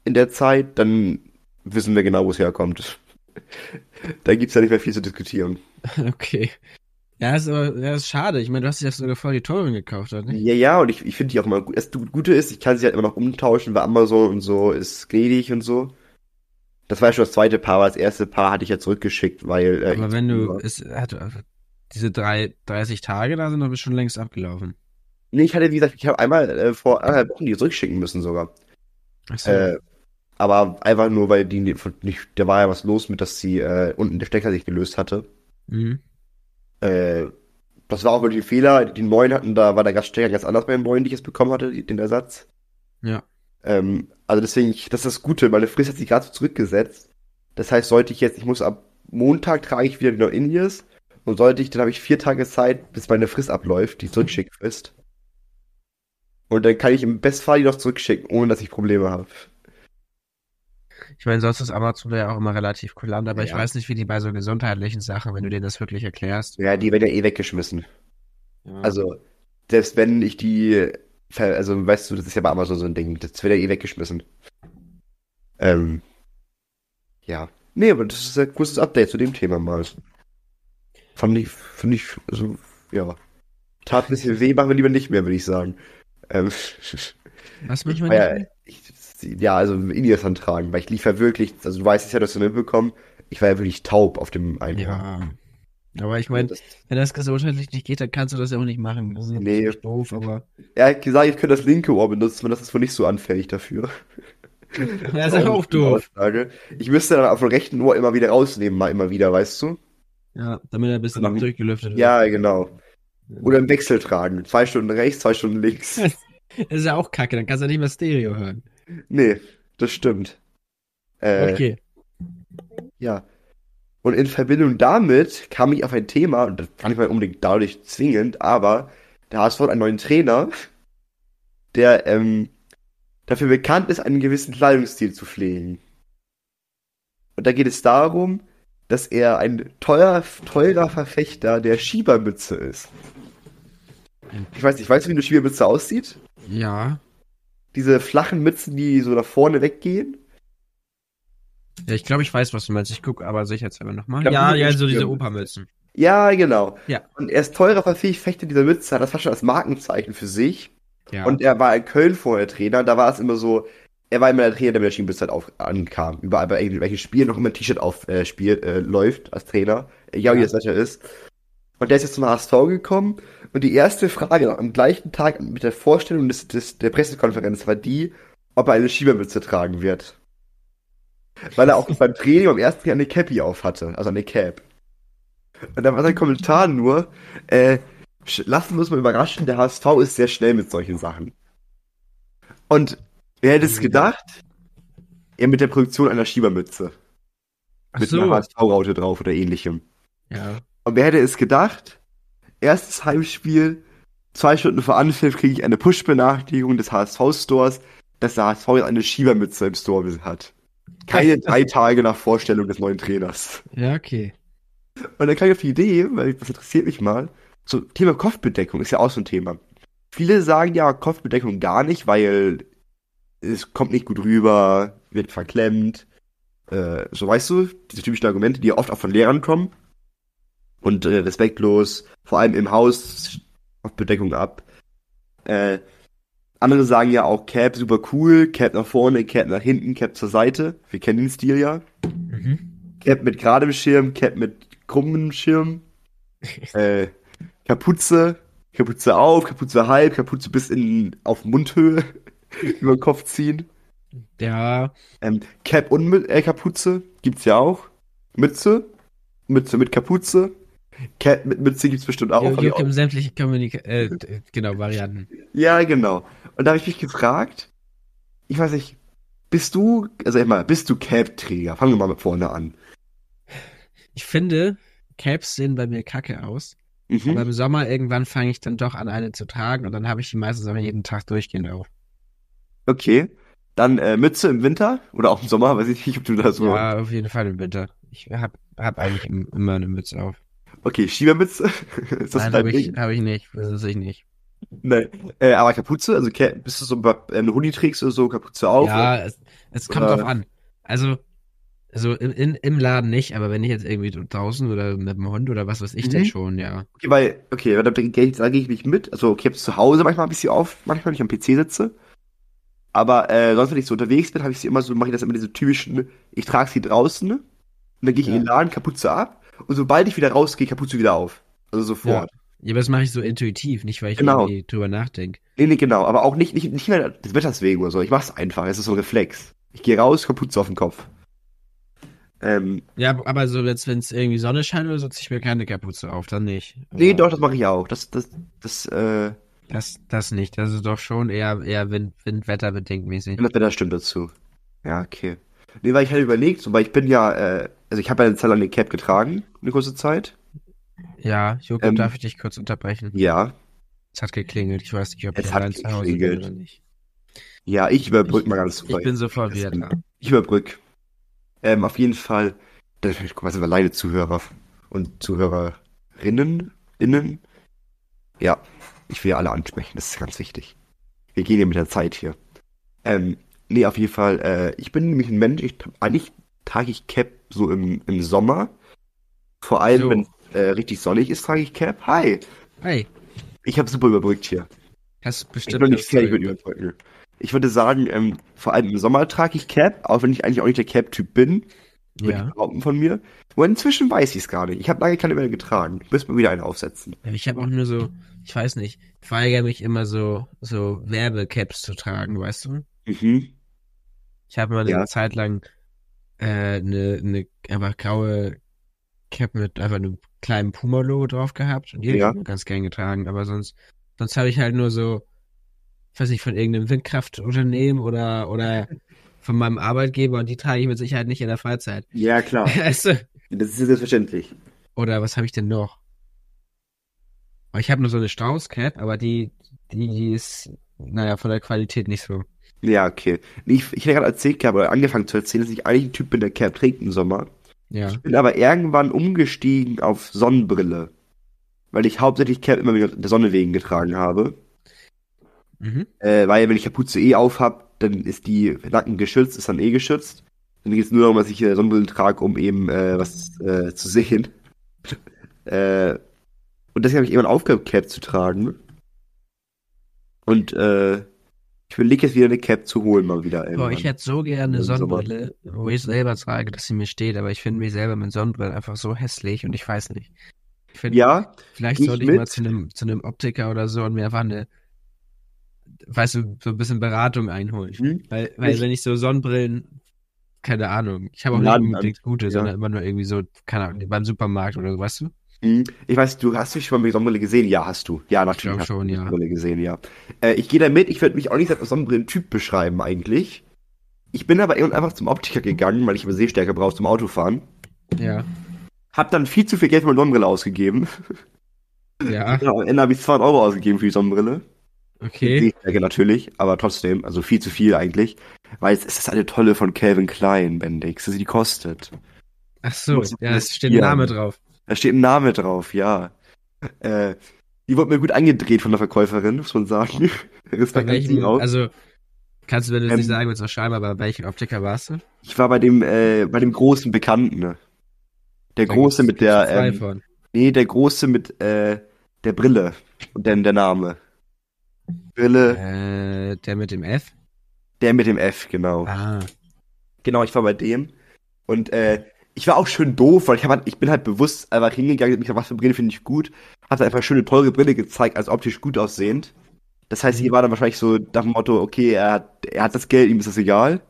C: in der Zeit, dann wissen wir genau, wo es herkommt. da gibt's ja nicht mehr viel zu diskutieren.
B: Okay. Ja, ist aber, ja, ist schade. Ich meine, du hast dir das sogar voll die teuren gekauft, oder nicht?
C: Ja, ja, und ich, ich finde die auch immer gut. Das Gute ist, ich kann sie halt immer noch umtauschen, weil Amazon und so ist gnädig und so. Das war ja schon das zweite Paar, aber das erste Paar hatte ich ja zurückgeschickt, weil. Äh,
B: Aber wenn du, es hat, diese drei, 30 Tage da sind doch schon längst abgelaufen.
C: Nee, ich hatte, wie gesagt, ich habe einmal äh, vor anderthalb Wochen die zurückschicken müssen sogar.
B: Ach so.
C: Äh, aber einfach nur, weil die nicht, da war ja was los mit, dass sie äh, unten der Stecker sich gelöst hatte.
B: mhm.
C: Äh, das war auch wirklich ein Fehler. Die neuen hatten, da war der Gaststecker ganz anders bei den neuen, die ich jetzt bekommen hatte, den Ersatz.
B: Ja.
C: Ähm, also deswegen, das ist das Gute. Meine Frist hat sich gerade so zurückgesetzt. Das heißt, sollte ich jetzt, ich muss ab Montag trage ich wieder die In-Ears. Und sollte ich, dann habe ich vier Tage Zeit, bis meine Frist abläuft, die Zurückschickfrist. Und dann kann ich im Bestfall die noch zurückschicken, ohne dass ich Probleme habe.
B: Ich meine, sonst ist Amazon ja auch immer relativ kulant, aber ich
C: Ja.
B: weiß nicht, wie die bei so gesundheitlichen Sachen, wenn du denen das wirklich erklärst.
C: Ja, die werden ja eh weggeschmissen.
B: Ja.
C: Also, selbst wenn ich die, ver- also weißt du, das ist ja bei Amazon so ein Ding, das wird ja eh weggeschmissen. Ähm, ja. Nee, aber das ist ein kurzes Update zu dem Thema mal. Fand ich, finde ich, also, ja. Tat ein bisschen weh, machen wir lieber nicht mehr, würde ich sagen. Ähm,
B: Was
C: ich
B: müssen wir
C: war ja,
B: nicht?
C: ich, ja, also Indias antragen, weil ich lief ja wirklich, also du weißt es ja, dass du mitbekommen, ich war ja wirklich taub auf dem einen.
B: Ja. Aber ich meine, wenn das gesundheitlich nicht geht, dann kannst du das ja auch nicht machen. Das ist
C: Nee.
B: doof, aber.
C: Er hat gesagt, ich könnte das linke Ohr benutzen, und das ist wohl nicht so anfällig dafür.
B: Das ist auch doof.
C: Aussage. Ich müsste dann auf dem rechten Ohr immer wieder rausnehmen, mal immer wieder, weißt du?
B: Ja, damit er ein bisschen
C: Dann-
B: durchgelüftet wird.
C: Ja, genau. Oder im Wechsel tragen. Zwei Stunden rechts, zwei Stunden links.
B: Das ist ja auch kacke, dann kannst du ja nicht mehr Stereo hören.
C: Nee, das stimmt. Äh,
B: Okay.
C: Ja. Und in Verbindung damit kam ich auf ein Thema, und das fand ich mal unbedingt dadurch zwingend, aber der HSV hat einen neuen Trainer, der, ähm, dafür bekannt ist, einen gewissen Kleidungsstil zu pflegen. Und da geht es darum, dass er ein teuer, teurer Verfechter der Schiebermütze ist. Ich weiß nicht, weißt du, wie eine Schiebermütze aussieht?
B: Ja.
C: Diese flachen Mützen, die so nach vorne weggehen.
B: Ja, ich glaube, ich weiß, was du meinst. Ich gucke aber sicherheitshalber nochmal.
C: glaub,
B: Ja, ja, so diese. Opermützen.
C: Ja, genau.
B: Ja.
C: Und er ist teurer Verfechter dieser Mütze, das fast schon als Markenzeichen für sich.
B: Ja.
C: Und er war in Köln vorher Trainer, da war es immer so, er war immer der Trainer, der mit der Schienenbütze halt auf, ankam. Überall bei irgendwelchen Spielen noch immer ein T-Shirt auf, äh, spielt, äh, läuft als Trainer. Egal wie
B: Ja.
C: das Wetter ist. Und der ist jetzt zum HSV gekommen und die erste Frage am gleichen Tag mit der Vorstellung des, des, der Pressekonferenz war die, ob er eine Schiebermütze tragen wird. Weil er auch beim Training am ersten Jahr eine Cappy auf hatte, also eine Cap. Und dann war sein Kommentar nur, äh, lassen wir uns mal überraschen, der HSV ist sehr schnell mit solchen Sachen. Und wer hätte es
B: Mhm.
C: gedacht? Er mit der Produktion einer Schiebermütze.
B: Ach
C: Mit
B: so.
C: einer HSV-Raute drauf oder ähnlichem.
B: Ja.
C: Und wer hätte es gedacht? Erstes Heimspiel, zwei Stunden vor Anpfiff kriege ich eine Push-Benachrichtigung des HSV-Stores, dass der HSV jetzt eine Schiebermütze im Store hat. Keine drei Tage nach Vorstellung des neuen Trainers.
B: Ja, okay.
C: Und dann kam ich auf die Idee, weil das interessiert mich mal, so Thema Kopfbedeckung ist ja auch so ein Thema. Viele sagen ja Kopfbedeckung gar nicht, weil es kommt nicht gut rüber, wird verklemmt. Äh, so weißt du, diese typischen Argumente, die ja oft auch von Lehrern kommen. Und äh, respektlos, vor allem im Haus, Kopfbedeckung ab. Äh, andere sagen ja auch Cap super cool, Cap nach vorne, Cap nach hinten, Cap zur Seite. Wir kennen den Stil ja.
B: Mhm.
C: Cap mit geradem Schirm, Cap mit krummem Schirm, äh, Kapuze, Kapuze auf, Kapuze halb, Kapuze bis in auf Mundhöhe über den Kopf ziehen.
B: Ja.
C: Ähm, Cap und mit, äh, Kapuze gibt's ja auch. Mütze, Mütze mit Kapuze. Cap mit Mütze gibt's bestimmt auch.
B: Ja,
C: ich
B: gibt sämtliche Kommunika äh, genau, Varianten.
C: Ja, genau. Und da habe ich mich gefragt, ich weiß nicht, bist du, also immer, bist du Cap-Träger? Fangen wir mal vorne an.
B: Ich finde, Caps sehen bei mir kacke aus.
C: Mhm.
B: Aber im Sommer irgendwann fange ich dann doch an, eine zu tragen und dann habe ich die meistens aber jeden Tag durchgehend auf.
C: Okay. Dann äh, Mütze im Winter oder auch im Sommer, weiß ich nicht, ob du da so.
B: Ja, auf jeden Fall im Winter. Ich hab, hab eigentlich im, immer eine Mütze auf.
C: Okay, Schiebermütze. Ist das
B: Nein, habe ich, hab ich nicht. Das ist ich nicht.
C: Nein. Äh, aber Kapuze, also bist du so bei einem Hoodie trägst oder so Kapuze auf?
B: Ja, es, es kommt
C: Oder-
B: drauf an. Also, also im, in, im Laden nicht, aber wenn ich jetzt irgendwie draußen oder mit dem Hund oder was weiß ich,
C: Mhm.
B: dann schon, ja.
C: Okay, weil, okay, da, da gehe ich, da gehe ich nicht mit. Also, okay, ich zu Hause manchmal ein bisschen auf, manchmal, wenn ich am PC sitze. Aber äh, sonst, wenn ich so unterwegs bin, habe ich sie immer so, mache ich das immer diese typischen, ich trage sie draußen und dann gehe ich
B: Ja.
C: in den Laden, Kapuze ab und sobald ich wieder rausgehe, Kapuze wieder auf. Also sofort.
B: Ja, aber das mache ich so intuitiv, nicht weil ich
C: Genau.
B: irgendwie drüber nachdenke.
C: Nee, nee, genau, aber auch nicht, nicht, nicht mehr des Wetters wegen oder so. Ich mach's einfach, es ist so ein Reflex. Ich gehe raus, Kapuze auf den Kopf. Ähm,
B: Ja, aber so jetzt, wenn es irgendwie Sonne scheint oder so, ziehe ich mir keine Kapuze auf, dann nicht.
C: nee, doch, das mache ich auch. Das, das, das, äh,
B: Das, das nicht. Das ist doch schon eher, eher Wind, Windwetterbedingt mäßig.
C: das Wetter stimmt dazu. Ja, okay. Nee, weil ich hatte überlegt, so, weil ich bin ja, äh, also ich habe ja eine Zeit lang eine Cap getragen, eine kurze Zeit.
B: Ja, Joko,
C: Ähm,
B: darf ich dich kurz unterbrechen?
C: Ja.
B: Es hat geklingelt. Ich weiß nicht, ob
C: Es
B: ich allein zu Hause bin oder nicht.
C: Ja, ich überbrück mal ganz
B: Ich bin so verwirrt. Ja.
C: Ich überbrück. Ähm, auf jeden Fall, da, sind wir alleine Zuhörer und Zuhörerinnen, innen. Ja, ich will ja alle ansprechen, das ist ganz wichtig. Wir gehen ja mit der Zeit hier. Ähm, nee, auf jeden Fall, äh, ich bin nämlich ein Mensch, ich, eigentlich trage ich Cap so im, im Sommer. Vor allem,
B: So.
C: wenn es äh, richtig sonnig ist, trage ich Cap. Hi!
B: Hey,
C: Ich habe super überbrückt hier.
B: hast
C: Ich
B: bestimmt.
C: bin noch nicht fertig mit. Überbrücken. Ich würde sagen, ähm, vor allem im Sommer trage ich Cap, auch wenn ich eigentlich auch nicht der Cap-Typ bin. Würde ich
B: Ja.
C: behaupten von mir. Aber inzwischen weiß ich es gar nicht. Ich habe lange keine mehr getragen. Müssen wir wieder eine aufsetzen.
B: Ja, Ich habe auch nur so, ich weiß nicht, ich weigere mich immer so, so Werbecaps zu tragen, weißt du?
C: Mhm.
B: Ich habe mal eine
C: Ja.
B: Zeit lang äh, eine, eine einfach graue Cap mit einfach einem kleinen Puma-Logo drauf gehabt und die
C: Ja.
B: ich ganz gern getragen, aber sonst, sonst habe ich halt nur so, ich weiß nicht, von irgendeinem Windkraftunternehmen oder, oder von meinem Arbeitgeber und die trage ich mit Sicherheit nicht in der Freizeit.
C: Ja, klar.
B: Weißt du?
C: Das ist selbstverständlich.
B: Oder was habe ich denn noch? Aber Ich habe nur so eine Strauß-Cap, aber die, die, die ist, naja, von der Qualität nicht so.
C: Ja, okay. Ich, ich hätte gerade erzählt gehabt, oder angefangen zu erzählen, dass ich eigentlich ein Typ bin, der Cap trägt im Sommer.
B: Ja.
C: Ich bin aber irgendwann umgestiegen auf Sonnenbrille. Weil ich hauptsächlich Cap immer wieder der Sonne wegen getragen habe.
B: Mhm.
C: Äh, weil wenn ich Kapuze eh auf hab, dann ist die Nacken geschützt, ist dann eh geschützt. Dann geht es nur darum, dass ich äh, Sonnenbrillen trage, um eben äh, was äh, zu sehen. äh, und deswegen habe ich irgendwann aufgehört, Cap zu tragen. Und äh, ich überlege jetzt wieder eine Cap zu holen, mal wieder.
B: Boah, ich hätte so gerne eine. Sonnenbrille, wo ich selber trage, dass sie mir steht, aber ich finde mich selber mit Sonnenbrille einfach so hässlich und ich weiß nicht. Ich finde,
C: Ja,
B: vielleicht sollte ich
C: mit.
B: mal zu einem, zu einem Optiker oder so und mir einfach eine, weißt du, so ein bisschen Beratung einholen.
C: hm?
B: Weil, weil
C: Ich-
B: wenn ich so Sonnenbrillen, keine Ahnung, ich habe auch nicht unbedingt gute,
C: ja.
B: sondern immer nur irgendwie so, keine Ahnung, beim Supermarkt oder so, weißt du?
C: Hm, Ich weiß, du hast mich schon mal mit Sonnenbrille gesehen? Ja, hast du. Ja, natürlich du
B: schon, ja.
C: Sonnenbrille gesehen, ja. Äh, ich gehe da mit, ich würde mich auch nicht als Sonnenbrillentyp beschreiben eigentlich. Ich bin aber irgendwann einfach zum Optiker gegangen, weil ich immer Sehstärke brauche zum Autofahren.
B: Ja,
C: Hab dann viel zu viel Geld für meine Sonnenbrille ausgegeben.
B: ja,
C: Ja, am Ende habe ich 200 Euro ausgegeben für die Sonnenbrille.
B: okay.
C: Sehstärke natürlich, aber trotzdem, also viel zu viel eigentlich. Weil es ist das eine tolle von Calvin Klein, Bendix, dass sie die kostet.
B: Ach so, ja, es steht ein. Name drauf.
C: Da steht ein Name drauf, ja. Äh, die wurde mir gut angedreht von der Verkäuferin, muss man sagen. Respekt
B: welchem,
C: auch.
B: also, kannst du, wenn du es
C: Ähm,
B: nicht sagen willst, schreiben, aber bei welchem Optiker warst du?
C: Ich war bei dem, äh, bei dem großen Bekannten. ne? Der
B: Da
C: große mit der, ähm,
B: von.
C: nee, der große mit, äh, der Brille. Und dann der Name. Brille,
B: Äh, der mit dem F?
C: der mit dem F, genau.
B: Ah,
C: Genau, ich war bei dem. Und, äh, ich war auch schön doof, weil ich, hab, halt- ich bin halt bewusst einfach hingegangen, hab mich gesagt, was für Brille finde ich gut. Hab dann einfach schöne, teure Brille gezeigt, als optisch gut aussehend. Das heißt,
B: Mhm.
C: hier war dann wahrscheinlich so nach dem Motto, okay, er hat, er hat das Geld, ihm ist das egal.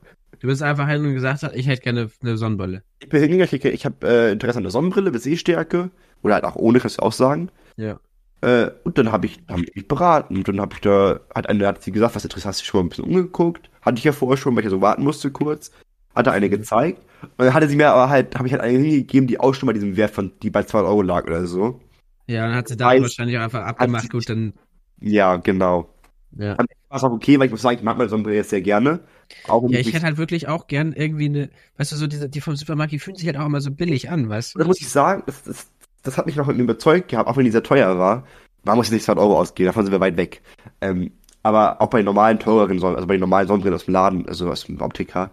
B: du bist einfach hin und gesagt hast, ich hätte gerne eine Sonnenbrille.
C: Ich bin hingegangen, ich, ich habe äh, Interesse an der Sonnenbrille mit Sehstärke. Oder halt auch ohne, kannst du auch sagen.
B: Ja.
C: Äh, und dann habe ich, haben die mich beraten. Und dann habe ich da, hat eine, hat sie gesagt, was interessant, hast du schon mal ein bisschen umgeguckt? Hatte ich ja vorher schon, weil ich ja so warten musste kurz. Hatte eine gezeigt. Und dann hatte sie mir aber halt, habe ich halt eine hingegeben, die auch schon bei diesem Wert von, die bei 200 Euro lag oder so.
B: Ja, dann hat sie da wahrscheinlich auch einfach
C: sie
B: abgemacht,
C: sich-
B: gut, dann,
C: Ja, genau.
B: ja.
C: War es auch okay, weil ich muss sagen, ich mag meine Sonnenbrille sehr gerne. Auch
B: Ja,
C: ich
B: hätte halt wirklich auch gern irgendwie eine, weißt du, so diese, die vom Supermarkt, die fühlen sich halt auch immer so billig an, weißt du?
C: muss ich sagen, das, das, das hat mich noch überzeugt gehabt, auch wenn die sehr teuer war. Man muss jetzt nicht 200 Euro ausgeben, davon sind wir weit weg. Ähm, aber auch bei den normalen, teureren Sonnen, also bei den normalen Sonnenbrillen aus dem Laden, also aus dem Optiker,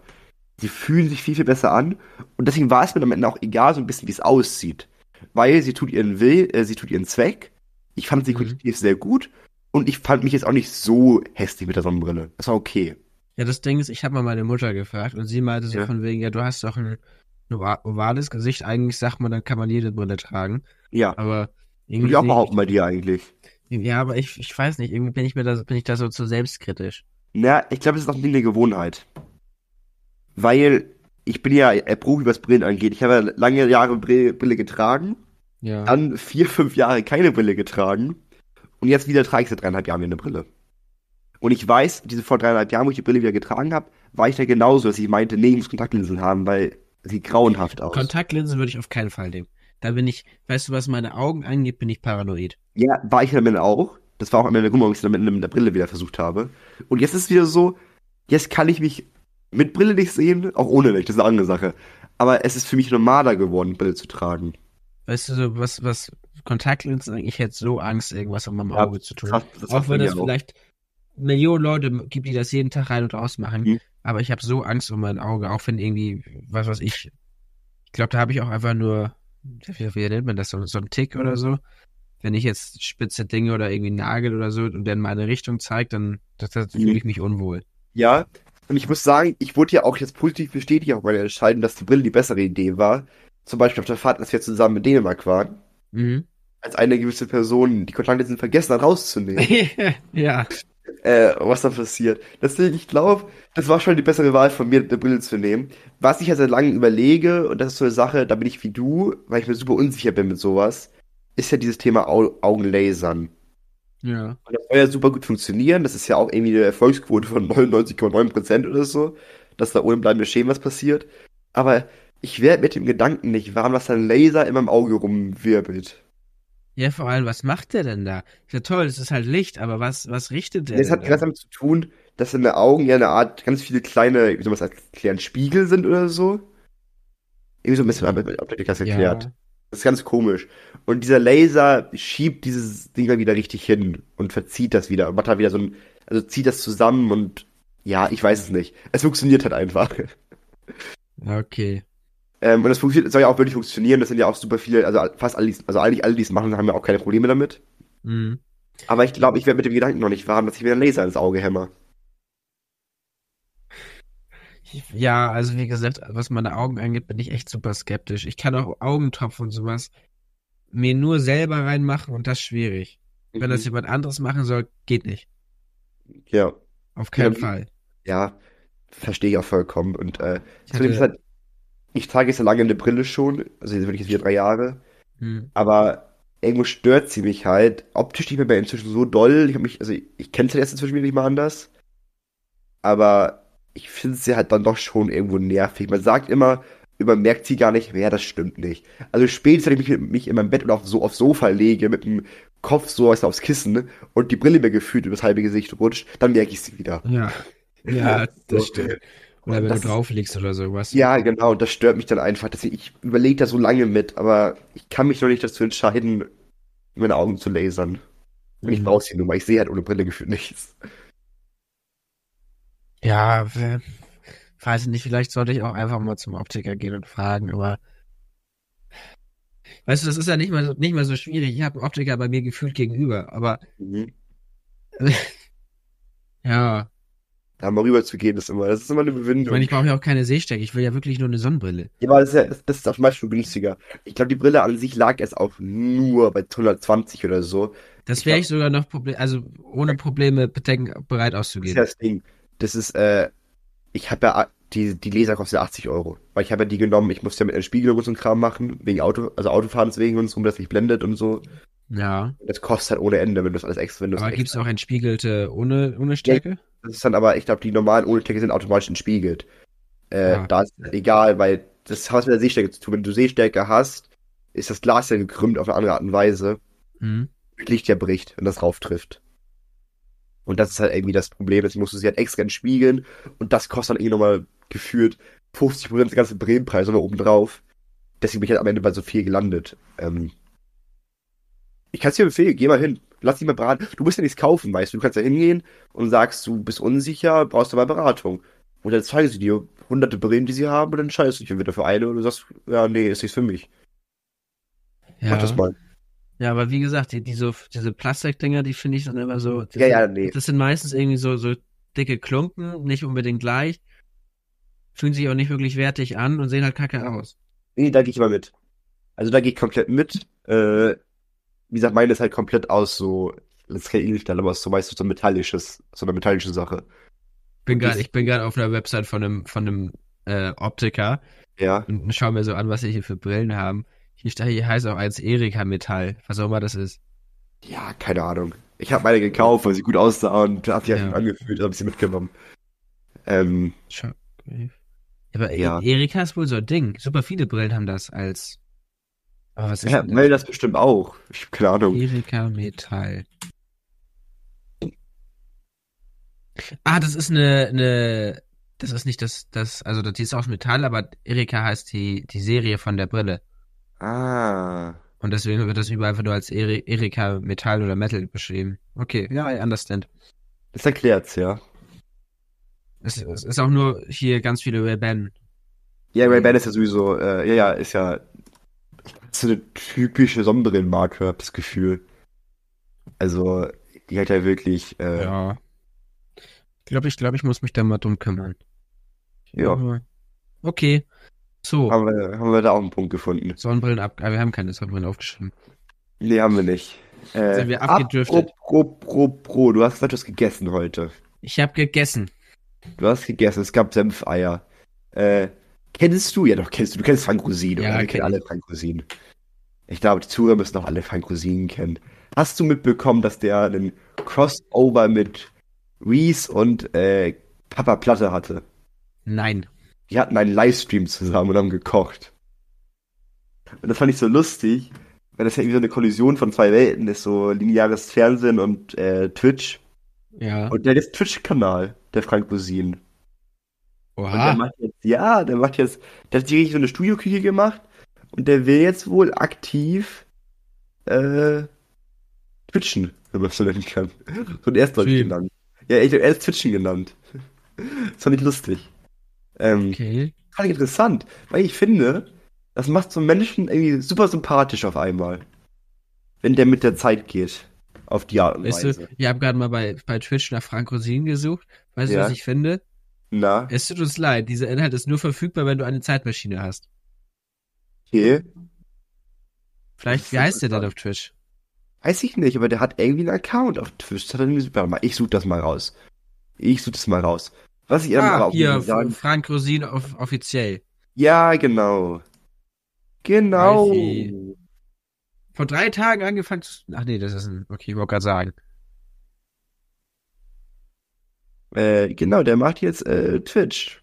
C: die fühlen sich viel, viel besser an. Und deswegen war es mir am Ende auch egal, so ein bisschen, wie es aussieht. Weil sie tut ihren Will, äh, sie tut ihren Zweck. Ich fand sie
B: Mhm.
C: sehr gut. Und ich fand mich jetzt auch nicht so hässlich mit der Sonnenbrille. Das war okay.
B: Ja, das Ding ist, ich habe mal meine Mutter gefragt und sie meinte so
C: Ja.
B: von wegen, ja, du hast doch ein, ein ova- ovales Gesicht, eigentlich sagt man, dann kann man jede Brille tragen,
C: Ja.
B: aber
C: Würde
B: irgendwie,
C: ich auch behaupten bei dir eigentlich.
B: ja, aber ich, ich weiß nicht, irgendwie bin ich mir da, bin ich da so zu selbstkritisch.
C: Na, ich glaube, es ist auch ein Ding der Gewohnheit. Weil ich bin ja äh, Profi, was Brillen angeht. Ich habe ja lange Jahre Brille, Brille getragen,
B: Ja.
C: dann vier, fünf Jahre keine Brille getragen und jetzt wieder trage ich seit dreieinhalb Jahren wieder eine Brille. Und ich weiß, diese vor dreieinhalb Jahren, wo ich die Brille wieder getragen habe, war ich da genauso, dass ich meinte, nee, ich muss Kontaktlinsen haben, weil sie grauenhaft aus.
B: Kontaktlinsen würde ich auf keinen Fall nehmen. Da bin ich, weißt du, was meine Augen angeht, bin ich paranoid.
C: Ja, war ich damit auch. Das war auch einer der Gründe, warum ich es damit mit der Brille wieder versucht habe. Und jetzt ist es wieder so, jetzt kann ich mich mit Brille nicht sehen, auch ohne nicht, das ist eine andere Sache. Aber es ist für mich normaler geworden, Brille zu tragen.
B: Weißt du, so was, was Kontaktlinsen, ich hätte so Angst, irgendwas an meinem
C: Ja,
B: Auge zu tun.
C: Krass, das
B: auch wenn es vielleicht Millionen Leute gibt, die das jeden Tag rein und raus machen.
C: Mhm.
B: Aber ich habe so Angst um mein Auge, auch wenn irgendwie, was weiß ich, ich glaube, da habe ich auch einfach nur, wie, wie nennt man das, so, so ein Tick oder so. Wenn ich jetzt spitze Dinge oder irgendwie Nagel oder so und der in meine Richtung zeigt, dann das, das
C: Mhm.
B: fühle ich mich unwohl.
C: Ja, und ich muss sagen, ich wurde ja auch jetzt positiv bestätigt, auch bei der Entscheidung, dass die Brille die bessere Idee war. Zum Beispiel auf der Fahrt, als wir zusammen in Dänemark waren,
B: Mhm.
C: als eine gewisse Person die Kontaktlinsen vergessen hat rauszunehmen.
B: ja,
C: äh, was da passiert. Deswegen, ich glaube, das war schon die bessere Wahl von mir, eine Brille zu nehmen. Was ich ja seit langem überlege, und das ist so eine Sache, da bin ich wie du, weil ich mir super unsicher bin mit sowas, ist ja dieses Thema Au Augenlasern.
B: Ja.
C: Und das soll ja super gut funktionieren. Das ist ja auch irgendwie eine Erfolgsquote von 99,9% oder so, dass da ohne bleibende Schämen was passiert. Aber ich werde mit dem Gedanken nicht warm, dass da ein Laser in meinem Auge rumwirbelt.
B: Ja, vor allem, was macht der denn da? Ist ja toll, es ist halt Licht, aber was, was richtet der
C: Das hat was damit zu tun, dass deine Augen ja eine Art, ganz viele kleine, wie soll man das erklären, Spiegel sind oder so. Irgendwie so ein bisschen, ob der das erklärt.
B: Ja.
C: Das ist ganz komisch. Und dieser Laser schiebt dieses Ding dann wieder richtig hin und verzieht das wieder und macht halt wieder so ein, also zieht das zusammen und ja, ich weiß es nicht. Es funktioniert halt einfach.
B: Okay.
C: Ähm, und das funktioniert, soll ja auch wirklich funktionieren. Das sind ja auch super viele, also fast alle, also eigentlich alle, die es machen, haben ja auch keine Probleme damit.
B: Mhm.
C: Aber ich glaube, ich werde mit dem Gedanken noch nicht warm, dass ich mir einen Laser ins Auge hämmer.
B: Ja, also wie gesagt, was meine Augen angeht, bin ich echt super skeptisch. Ich kann auch Augentopf und sowas mir nur selber reinmachen und das ist schwierig. Wenn das
C: Mhm.
B: jemand anderes machen soll, geht nicht.
C: Ja,
B: Auf keinen
C: Ja,
B: Fall.
C: ja, verstehe ich auch vollkommen. Und äh,
B: Ich hatte,
C: halt, ich trage jetzt ja lange eine Brille schon, also jetzt wirklich jetzt wieder drei Jahre,
B: hm,
C: aber irgendwo stört sie mich halt. Optisch nicht mehr bei inzwischen so doll. Ich habe mich, also ich, ich kenne es ja jetzt inzwischen wieder nicht mal anders. Aber ich finde sie halt dann doch schon irgendwo nervig. Man sagt immer, man merkt sie gar nicht mehr, das stimmt nicht. Also spätestens, wenn ich mich, mich in meinem Bett oder auf, so, aufs Sofa lege, mit dem Kopf so weißt aufs Kissen und die Brille mir gefühlt übers halbe Gesicht rutscht, dann merke ich sie wieder.
B: ja, ja, das
C: So.
B: stimmt. Oder wenn
C: Das
B: du drauf liegst oder sowas.
C: Ja, genau, und das stört mich dann einfach. Deswegen, ich überlege da so lange mit, aber ich kann mich noch nicht dazu entscheiden, meine Augen zu lasern. Und ich
B: Mhm.
C: brauche sie nur mal. Ich sehe halt ohne Brille gefühlt nichts.
B: Ja, weiß ich nicht, vielleicht sollte ich auch einfach mal zum Optiker gehen und fragen, aber weißt du, das ist ja nicht mal so, nicht mal so schwierig. Ich habe einen Optiker bei mir gefühlt gegenüber, aber
C: Mhm.
B: ja,
C: Da mal rüber zu gehen, ist immer, das ist immer eine
B: ich
C: Überwindung.
B: meine, ich brauche ja auch keine Sehstärke, ich will ja wirklich nur eine Sonnenbrille.
C: Ja, aber das ist ja, das, ist auch meist schon günstiger. Ich glaube, die Brille an sich lag erst auch nur bei 120 oder so.
B: Das
C: Ich
B: wäre ich sogar noch Problem, also ohne Probleme bedenken, bereit
C: Das ist ja das Ding. Das ist, äh, ich habe ja, die, die Laser kostet ja 80 Euro. Weil ich habe ja die genommen, ich musste ja mit einer Spiegelung und so ein Kram machen, wegen Auto, also Autofahrens wegen und so, dass nicht blendet und so.
B: Ja,
C: Das kostet halt ohne Ende, wenn du das alles extra, wenn du
B: aber
C: extra
B: gibt's auch entspiegelte ohne, ohne Stärke?
C: Das ist dann aber, ich glaube, die normalen Ohne-Stärke sind automatisch entspiegelt. Äh,
B: Ah.
C: da ist es egal, weil das hat mit der Sehstärke zu tun. Wenn du Sehstärke hast, ist das Glas ja gekrümmt auf eine andere Art und Weise.
B: Hm.
C: Licht ja bricht, wenn das drauf trifft. Und das ist halt irgendwie das Problem. Deswegen musst du sie halt extra entspiegeln. Und das kostet dann irgendwie nochmal gefühlt 50% des ganzen Bremenpreis nochmal oben drauf. Deswegen bin ich halt am Ende bei so viel gelandet. Ähm, ich kann es dir empfehlen, geh mal hin. Lass dich mal beraten. Du musst ja nichts kaufen, weißt du. Du kannst da hingehen und sagst, du bist unsicher, brauchst du mal Beratung. Und dann zeigen sie dir hunderte Brillen, die sie haben, und dann entscheidest du dich entweder für eine oder du sagst, ja, nee, ist nichts für mich.
B: Ja.
C: Mach das mal.
B: Ja, aber wie gesagt, die, diese, diese Plastikdinger, die finde ich dann immer so. Das
C: Ja, ja,
B: sind,
C: nee.
B: Das sind meistens irgendwie so, so dicke Klumpen, nicht unbedingt gleich. Fühlen sich auch nicht wirklich wertig an und sehen halt kacke aus.
C: Nee, da gehe ich mal mit. Also da gehe ich komplett mit. Äh, wie gesagt, meine ist halt komplett aus so, das ist kein Edelstahl, aber es ist so meistens so ein metallisches, so eine metallische Sache.
B: Bin grad,
C: die-
B: ich bin gerade auf einer Website von einem, von einem äh, Optiker
C: Ja.
B: und schau mir so an, was sie hier für Brillen haben. Hier, steht- hier heißt auch eins Erika Metall, was auch immer das ist.
C: Ja, keine Ahnung. Ich habe meine gekauft, weil sie gut aussah und hat sich
B: Ja.
C: angefühlt, habe ich sie mitgenommen. Ähm.
B: Aber
C: Ja.
B: Erika ist wohl so ein Ding. Super viele Brillen haben das als. Aber was ist
C: ja, weil das bestimmt auch. Ich habe keine Ahnung.
B: Erika Metall. Ah, das ist eine, eine, das ist nicht das, das, also die ist aus Metall, aber Erika heißt die, die Serie von der Brille.
C: Ah.
B: Und deswegen wird das überall einfach nur als Eri- Erika Metall oder Metal beschrieben. Okay, ja, I understand.
C: Das erklärt's, ja.
B: Es, es ist auch nur hier ganz viele Ray-Ban.
C: Ja, Ray-Ban ist ja sowieso, äh, ja, ja, ist ja so eine typische Sonnenbrillenmarke, hab das Gefühl. Also, die hat ja wirklich, äh,
B: Ja. Ich glaube, ich glaube, ich muss mich da mal drum kümmern.
C: Ja.
B: Okay. So,
C: haben wir, haben wir da auch einen Punkt gefunden.
B: Sonnenbrillen ab, ah, wir haben keine Sonnenbrillen aufgeschrieben.
C: Nee, haben wir nicht. Äh,
B: Sind wir abgedriftet?
C: Pro, pro, pro, du hast etwas gegessen heute.
B: Ich habe gegessen.
C: Du hast gegessen, es gab Senfeier. Äh, kennst du? Ja, doch, kennst du. Du kennst Frank Rosin,
B: Ja,
C: oder? Wir
B: kenn
C: kennen alle Frank Rosin. Ich glaube, die Zuhörer müssen auch alle Frank Rosin kennen. Hast du mitbekommen, dass der einen Crossover mit Reese und äh, Papa Platte hatte?
B: Nein.
C: Die hatten einen Livestream zusammen und haben gekocht. Und das fand ich so lustig, weil das ja irgendwie so eine Kollision von zwei Welten ist, so lineares Fernsehen und äh, Twitch.
B: Ja.
C: Und der hat jetzt Twitch-Kanal. der Frank Rosin. Und der
B: Oha.
C: macht jetzt, ja, der macht jetzt, der hat sich so eine Studioküche gemacht und der will jetzt wohl aktiv äh, twitchen, wenn man es so nennen kann. So ein erst,
B: Stream.
C: genannt. Ja, ich er ist Twitchen genannt. Das fand ich lustig. Ähm,
B: Okay.
C: fand ich interessant, weil ich finde, das macht so einen Menschen irgendwie super sympathisch auf einmal. Wenn der mit der Zeit geht. Auf die Art und
B: Weißt
C: Weise.
B: du, ich habe gerade mal bei, bei Twitch nach Frank Rosin gesucht. Weißt du,
C: Ja.
B: was ich finde?
C: Na,
B: Es tut uns leid, dieser Inhalt ist nur verfügbar, wenn du eine Zeitmaschine hast.
C: okay.
B: Vielleicht, wie heißt der denn auf Twitch?
C: Weiß ich nicht, aber der hat irgendwie einen Account auf Twitch. Das hat er irgendwie, warte mal, ich suche das mal raus. Ich suche das mal raus. Was ich ähm, aber
B: Ah,
C: auch
B: hier,
C: sagen,
B: Frank Rosin off offiziell.
C: ja, genau. Genau.
B: Vor drei Tagen angefangen zu. Ach nee, das ist ein. Okay, ich wollte gerade sagen.
C: Äh, genau, der macht jetzt äh, Twitch.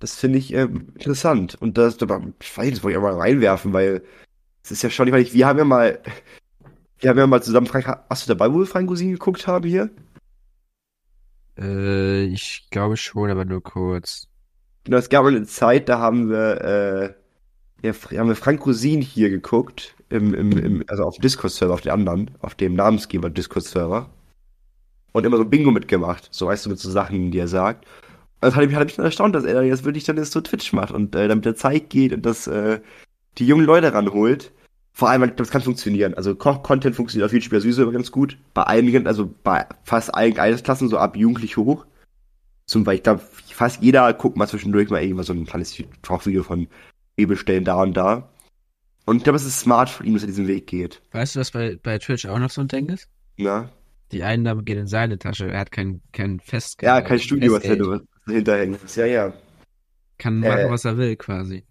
C: Das finde ich ähm, interessant. Und das, da, ich weiß, das wollte ich auch mal reinwerfen, weil es ist ja schon, ich weiß, wir haben ja mal, wir haben ja mal zusammen, Frank, hast du dabei, wo wir Frank Rosin geguckt haben hier?
B: Äh, ich glaube schon, aber nur kurz.
C: Genau, es gab eine Zeit, da haben wir, äh, ja, haben wir Frank Rosin hier geguckt, im, im, im, also auf Discord-Server, auf den anderen, auf dem Namensgeber Discord-Server. Und immer so Bingo mitgemacht, so weißt du, mit so Sachen, die er sagt. Und das hat mich, hat mich dann erstaunt, dass er jetzt wirklich dann jetzt so Twitch macht und äh, damit der Zeit geht und das äh, die jungen Leute ranholt. Vor allem, ich glaube, das kann funktionieren. Also Koch-Content funktioniert auf immer ganz gut. Bei allen, also bei fast allen Altersklassen, so ab jugendlich hoch. Zum Beispiel, ich glaube, fast jeder guckt mal zwischendurch mal irgendwas so ein kleines Kochvideo von Bibelstellen da und da. Und ich glaube, es ist smart von ihm, dass er diesen Weg geht.
B: Weißt du, was bei, bei Twitch auch noch so ein Ding ist?
C: Na?
B: Die Einnahme geht in seine Tasche. Er hat kein, kein Fest.
C: Ja, kein Studio, was
B: Festgeld.
C: da was dahinter hängt. Ja, ja.
B: Kann machen,
C: Äh.
B: was er will, quasi.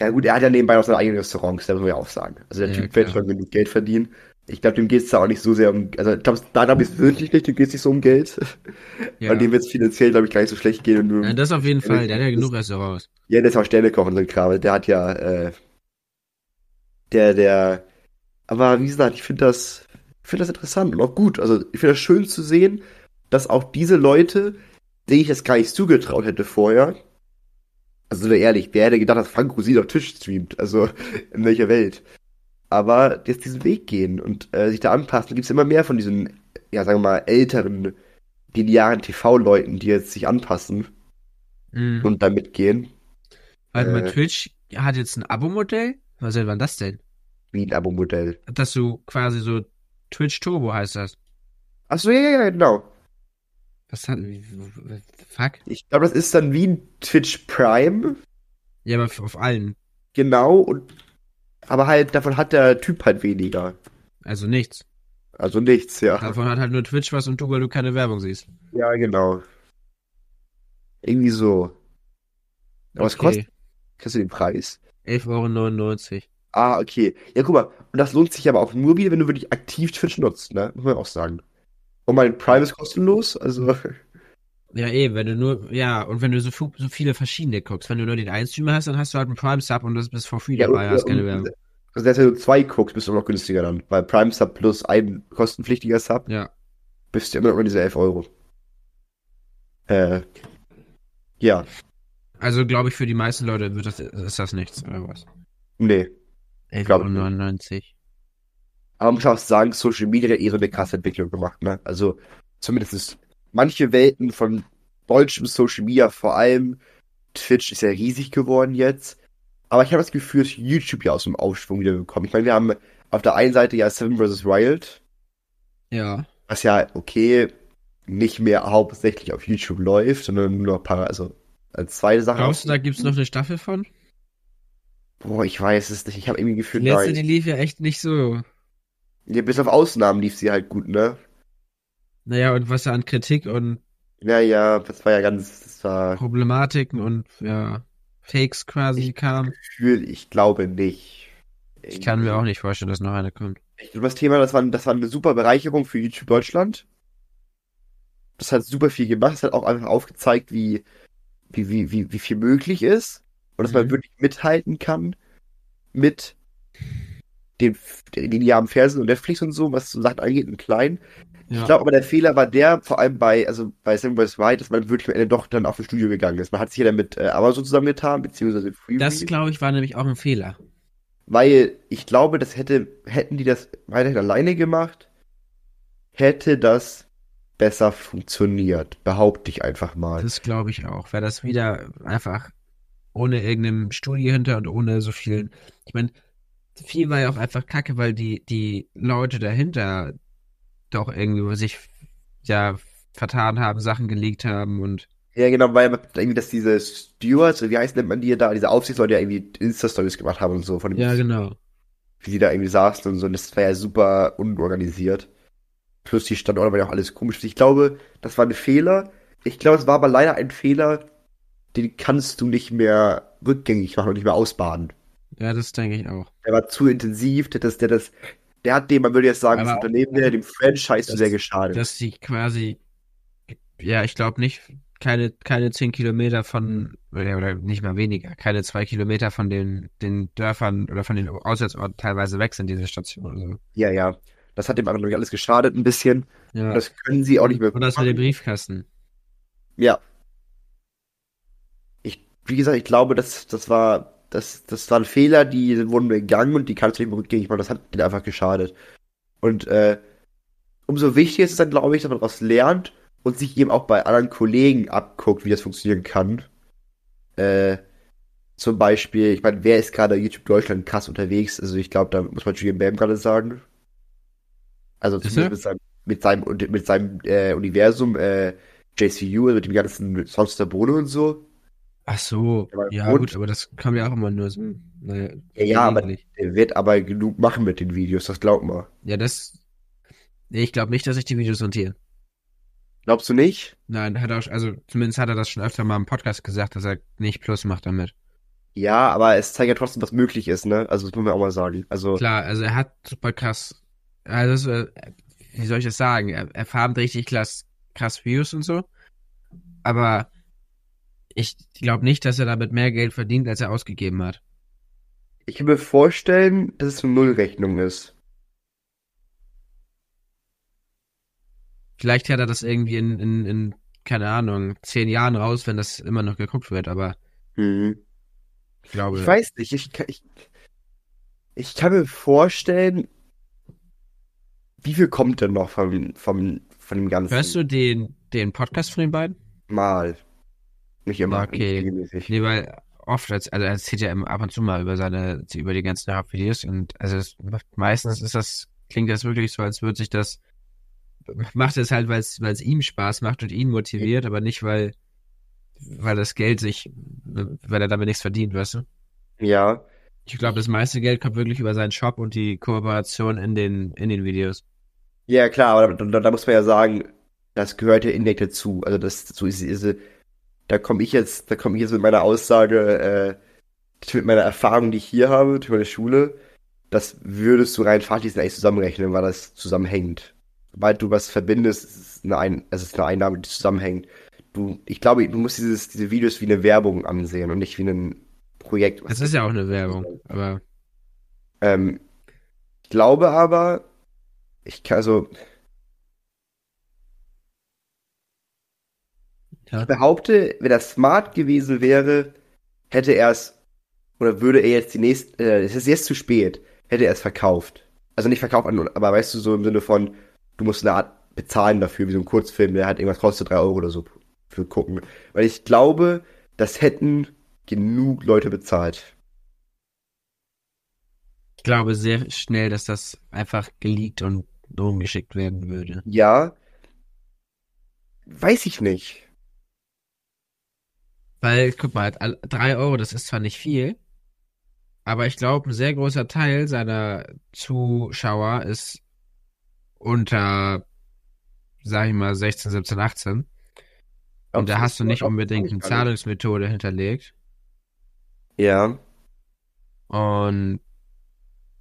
C: Ja gut, er hat ja nebenbei noch seine eigenen Restaurants, das muss man ja auch sagen. Also der
B: Ja,
C: Typ wird
B: klar.
C: schon genug Geld verdienen. Ich glaube, dem geht's da auch nicht so sehr um, also ich glaube, da glaube ich es wirklich nicht, dem geht's nicht so um Geld.
B: Ja.
C: Weil dem wird's finanziell, glaube ich, gar nicht so schlecht gehen. Und
B: ja, das auf jeden
C: Ja,
B: Fall. Der hat ja genug Restaurants.
C: Ja, der ist auch Sternekoch und so ein Kram. Der hat ja, äh, der, der, aber wie gesagt, ich finde das, ich finde das interessant und auch gut. Also, ich finde das schön zu sehen, dass auch diese Leute, denen ich das gar nicht zugetraut hätte vorher, also sind wir ehrlich, wer hätte gedacht, dass Frank Rosin auf Twitch streamt? Also, in welcher Welt? Aber jetzt diesen Weg gehen und äh, sich da anpassen, da gibt's immer mehr von diesen, ja, sagen wir mal, älteren, linearen TV-Leuten, die jetzt sich anpassen
B: Mhm.
C: und da mitgehen.
B: Warte mal,
C: äh,
B: Twitch hat jetzt ein Abo-Modell? Was war das denn?
C: Wie ein Abo-Modell.
B: Dass du quasi so Twitch Turbo heißt das.
C: Achso, ja, ja, ja, genau.
B: Was hat. Fuck?
C: Ich glaube, das ist dann wie ein Twitch Prime.
B: Ja, aber auf allen.
C: Genau. Und, aber halt, davon hat der Typ halt weniger.
B: Also nichts.
C: Also nichts, ja.
B: Davon hat halt nur Twitch was und du, weil du keine Werbung siehst.
C: Ja, genau. Irgendwie so. Aber was kostet, kostet den Preis?
B: 11,99 Euro.
C: Ah, okay. Ja, guck mal. Und das lohnt sich aber auch nur wieder, wenn du wirklich aktiv Twitch nutzt, ne? Muss man auch sagen. Und mein Prime ist kostenlos, also.
B: Ja, eben, wenn du nur, ja, und wenn du so, so viele verschiedene guckst, wenn du nur den einen Streamer hast, dann hast du halt einen Prime-Sub und das bist for free
C: Ja,
B: dabei,
C: und-
B: hast keine Werbung.
C: Also, selbst wenn du zwei guckst, bist du noch günstiger dann. Weil Prime Sub plus ein kostenpflichtiger Sub
B: Ja.
C: bist du immer noch über diese 11 Euro. Äh. Ja.
B: Also, glaube ich, für die meisten Leute wird das, ist das nichts, oder was?
C: Nee.
B: 11,99 Euro.
C: Aber man muss auch sagen, Social Media hat eh so eine krasse Entwicklung gemacht, ne? Also, zumindest manche Welten von deutschem Social Media, vor allem Twitch ist ja riesig geworden jetzt. Aber ich habe das Gefühl, dass YouTube ja aus dem Aufschwung wieder bekommen. Ich meine, wir haben auf der einen Seite ja Seven vs. Wild,
B: Ja.
C: was ja, okay, nicht mehr hauptsächlich auf YouTube läuft, sondern nur noch ein paar, also als zweite Sache.
B: Glaubst du, da gibt's noch eine Staffel von?
C: Boah, ich weiß es nicht. Ich habe irgendwie
B: Die
C: Gefühl,
B: letzte,
C: nein.
B: die lief ja echt nicht so.
C: Ja, bis auf Ausnahmen lief sie halt gut, ne?
B: Naja, und was da an Kritik und
C: Ja, ja, das war ja ganz, das war
B: Problematiken und, ja, Fakes quasi kam.
C: Gefühl, ich glaube nicht.
B: Ich kann mir auch nicht vorstellen, dass noch eine kommt.
C: Ich glaube, das Thema, das war, das war eine super Bereicherung für YouTube Deutschland. Das hat super viel gemacht. Es hat auch einfach aufgezeigt, wie, wie, wie, wie, wie viel möglich ist. Und dass man
B: Mhm.
C: wirklich mithalten kann mit den, den linearen Fernsehen und Netflix und so, was so Sachen angeht, im Kleinen. Ich
B: Ja.
C: glaube aber der Fehler war der, vor allem bei, also bei the Ride, dass man wirklich am Ende doch dann auf ein Studio gegangen ist. Man hat sich ja dann mit äh, Amazon zusammengetan, beziehungsweise Freeview.
B: Das, glaube ich, war nämlich auch ein Fehler.
C: Weil ich glaube, das hätte, hätten die das weiterhin alleine gemacht, hätte das besser funktioniert. Behaupte ich einfach mal.
B: Das glaube ich auch. Wäre das wieder einfach ohne irgendeinem Studio hinter und ohne so vielen. Ich meine, viel war ja auch einfach kacke, weil die, die Leute dahinter doch irgendwie sich ja vertan haben, Sachen geleakt haben und
C: Ja, genau, weil irgendwie, dass diese Stewards, wie heißt nennt man die da, diese Aufsichtsleute ja irgendwie Insta-Stories gemacht haben und so, von dem,
B: ja, genau.
C: wie die da irgendwie saßen und so, und das war ja super unorganisiert. Plus die Standorte waren ja auch alles komisch. Ich glaube, das war ein Fehler. Ich glaube, es war aber leider ein Fehler, den kannst du nicht mehr rückgängig machen und nicht mehr ausbaden.
B: Ja, das denke ich auch.
C: Der war zu intensiv, der, das, der, das, der hat dem, man würde jetzt sagen,
B: Aber
C: das Unternehmen, der dem Franchise zu sehr geschadet.
B: Dass sie quasi, ja, ich glaube nicht, keine, keine zehn Kilometer von, oder, nicht mal weniger, keine zwei Kilometer von den, den Dörfern oder von den Auswärtsorten teilweise weg sind, diese Stationen. Also,
C: Ja, ja. Das hat dem anderen, glaube ich, alles geschadet ein bisschen.
B: ja.
C: Und das können sie auch nicht mehr
B: Und das mit dem
C: machen.
B: Briefkasten.
C: Ja. Ich, wie gesagt, ich glaube, das, das war, das, das waren Fehler, die wurden begangen und die kannst du nicht mehr rückgängig machen. Das hat denen einfach geschadet. Und äh, umso wichtiger ist es dann, glaube ich, dass man daraus lernt und sich eben auch bei anderen Kollegen abguckt, wie das funktionieren kann. Äh, zum Beispiel, ich meine, wer ist gerade YouTube Deutschland krass unterwegs? Also ich glaube, da muss man Julian Bam gerade sagen. Also mit seinem, mit seinem, mit seinem äh, Universum, äh, JCU, also mit dem ganzen Songs der Bohne und so.
B: Ach so,
C: Aber
B: ja
C: gut.
B: gut, aber das kommt ja auch immer nur so. Naja,
C: Ja, ja, aber
B: gelegentlich.
C: der wird aber genug machen mit den Videos, das glaub mal.
B: Ja, das. Nee, ich glaube nicht, dass ich die Videos montiere.
C: Glaubst du nicht?
B: Nein, hat er auch, also zumindest hat er das schon öfter mal im Podcast gesagt, dass er nicht Plus macht damit.
C: Ja, aber es zeigt ja trotzdem, was möglich ist, ne? Also das muss man auch mal sagen. Also,
B: Klar, also er hat super krass, also äh, wie soll ich das sagen? Er, er farmt richtig krass, krass Views und so. Aber ich glaube nicht, dass er damit mehr Geld verdient, als er ausgegeben hat.
C: ich kann mir vorstellen, dass es eine Nullrechnung ist.
B: Vielleicht hat er das irgendwie in, in, in, keine Ahnung, zehn Jahren raus, wenn das immer noch geguckt wird, aber
C: Hm.
B: ich glaube.
C: Ich weiß nicht, ich, kann- ich, ich kann mir vorstellen, wie viel kommt denn noch vom, vom, von dem Ganzen?
B: Hörst du den, den Podcast von den beiden?
C: Mal. Nicht immer.
B: Okay.
C: regelmäßig.
B: Nee, weil oft, als, also er erzählt ja ab und zu mal über seine, über die ganzen Rap-Videos und also es, meistens ist das, klingt das wirklich so, als würde sich das, macht es halt, weil es, ihm Spaß macht und ihn motiviert, aber nicht, weil, weil das Geld sich, weil er damit nichts verdient, weißt du?
C: Ja.
B: Ich glaube, das meiste Geld kommt wirklich über seinen Shop und die Kooperation in den, in den Videos.
C: Ja, klar, aber da, da, da muss man ja sagen, das gehört ja indirekt dazu. Also das, so ist, ist da komme ich jetzt, da komme ich jetzt mit meiner Aussage, äh, mit meiner Erfahrung, die ich hier habe, durch meine Schule, das würdest du rein fachlich eigentlich zusammenrechnen, weil das zusammenhängt. Sobald du was verbindest, ist es eine, Ein es ist eine Einnahme, die zusammenhängt. Du, ich glaube, du musst dieses, diese Videos wie eine Werbung ansehen und nicht wie ein Projekt.
B: Das ist ja auch eine Werbung, aber
C: Ähm, ich glaube aber, ich kann, also,
B: ja.
C: Ich behaupte, wenn er smart gewesen wäre, hätte er es, oder würde er jetzt die nächste, äh, es ist jetzt zu spät, hätte er es verkauft. Also nicht verkauft, aber weißt du, so im Sinne von, du musst eine Art bezahlen dafür, wie so ein Kurzfilm, der halt irgendwas kostet, drei Euro oder so für gucken. Weil ich glaube, das hätten genug Leute bezahlt.
B: ich glaube sehr schnell, dass das einfach geleakt und rumgeschickt werden würde.
C: Ja, weiß ich nicht.
B: Weil, guck mal, all- drei Euro, das ist zwar nicht viel, aber ich glaube, ein sehr großer Teil seiner Zuschauer ist unter, sag ich mal, 16, 17, 18. Und da hast du nicht unbedingt eine Zahlungsmethode hinterlegt.
C: Ja.
B: Und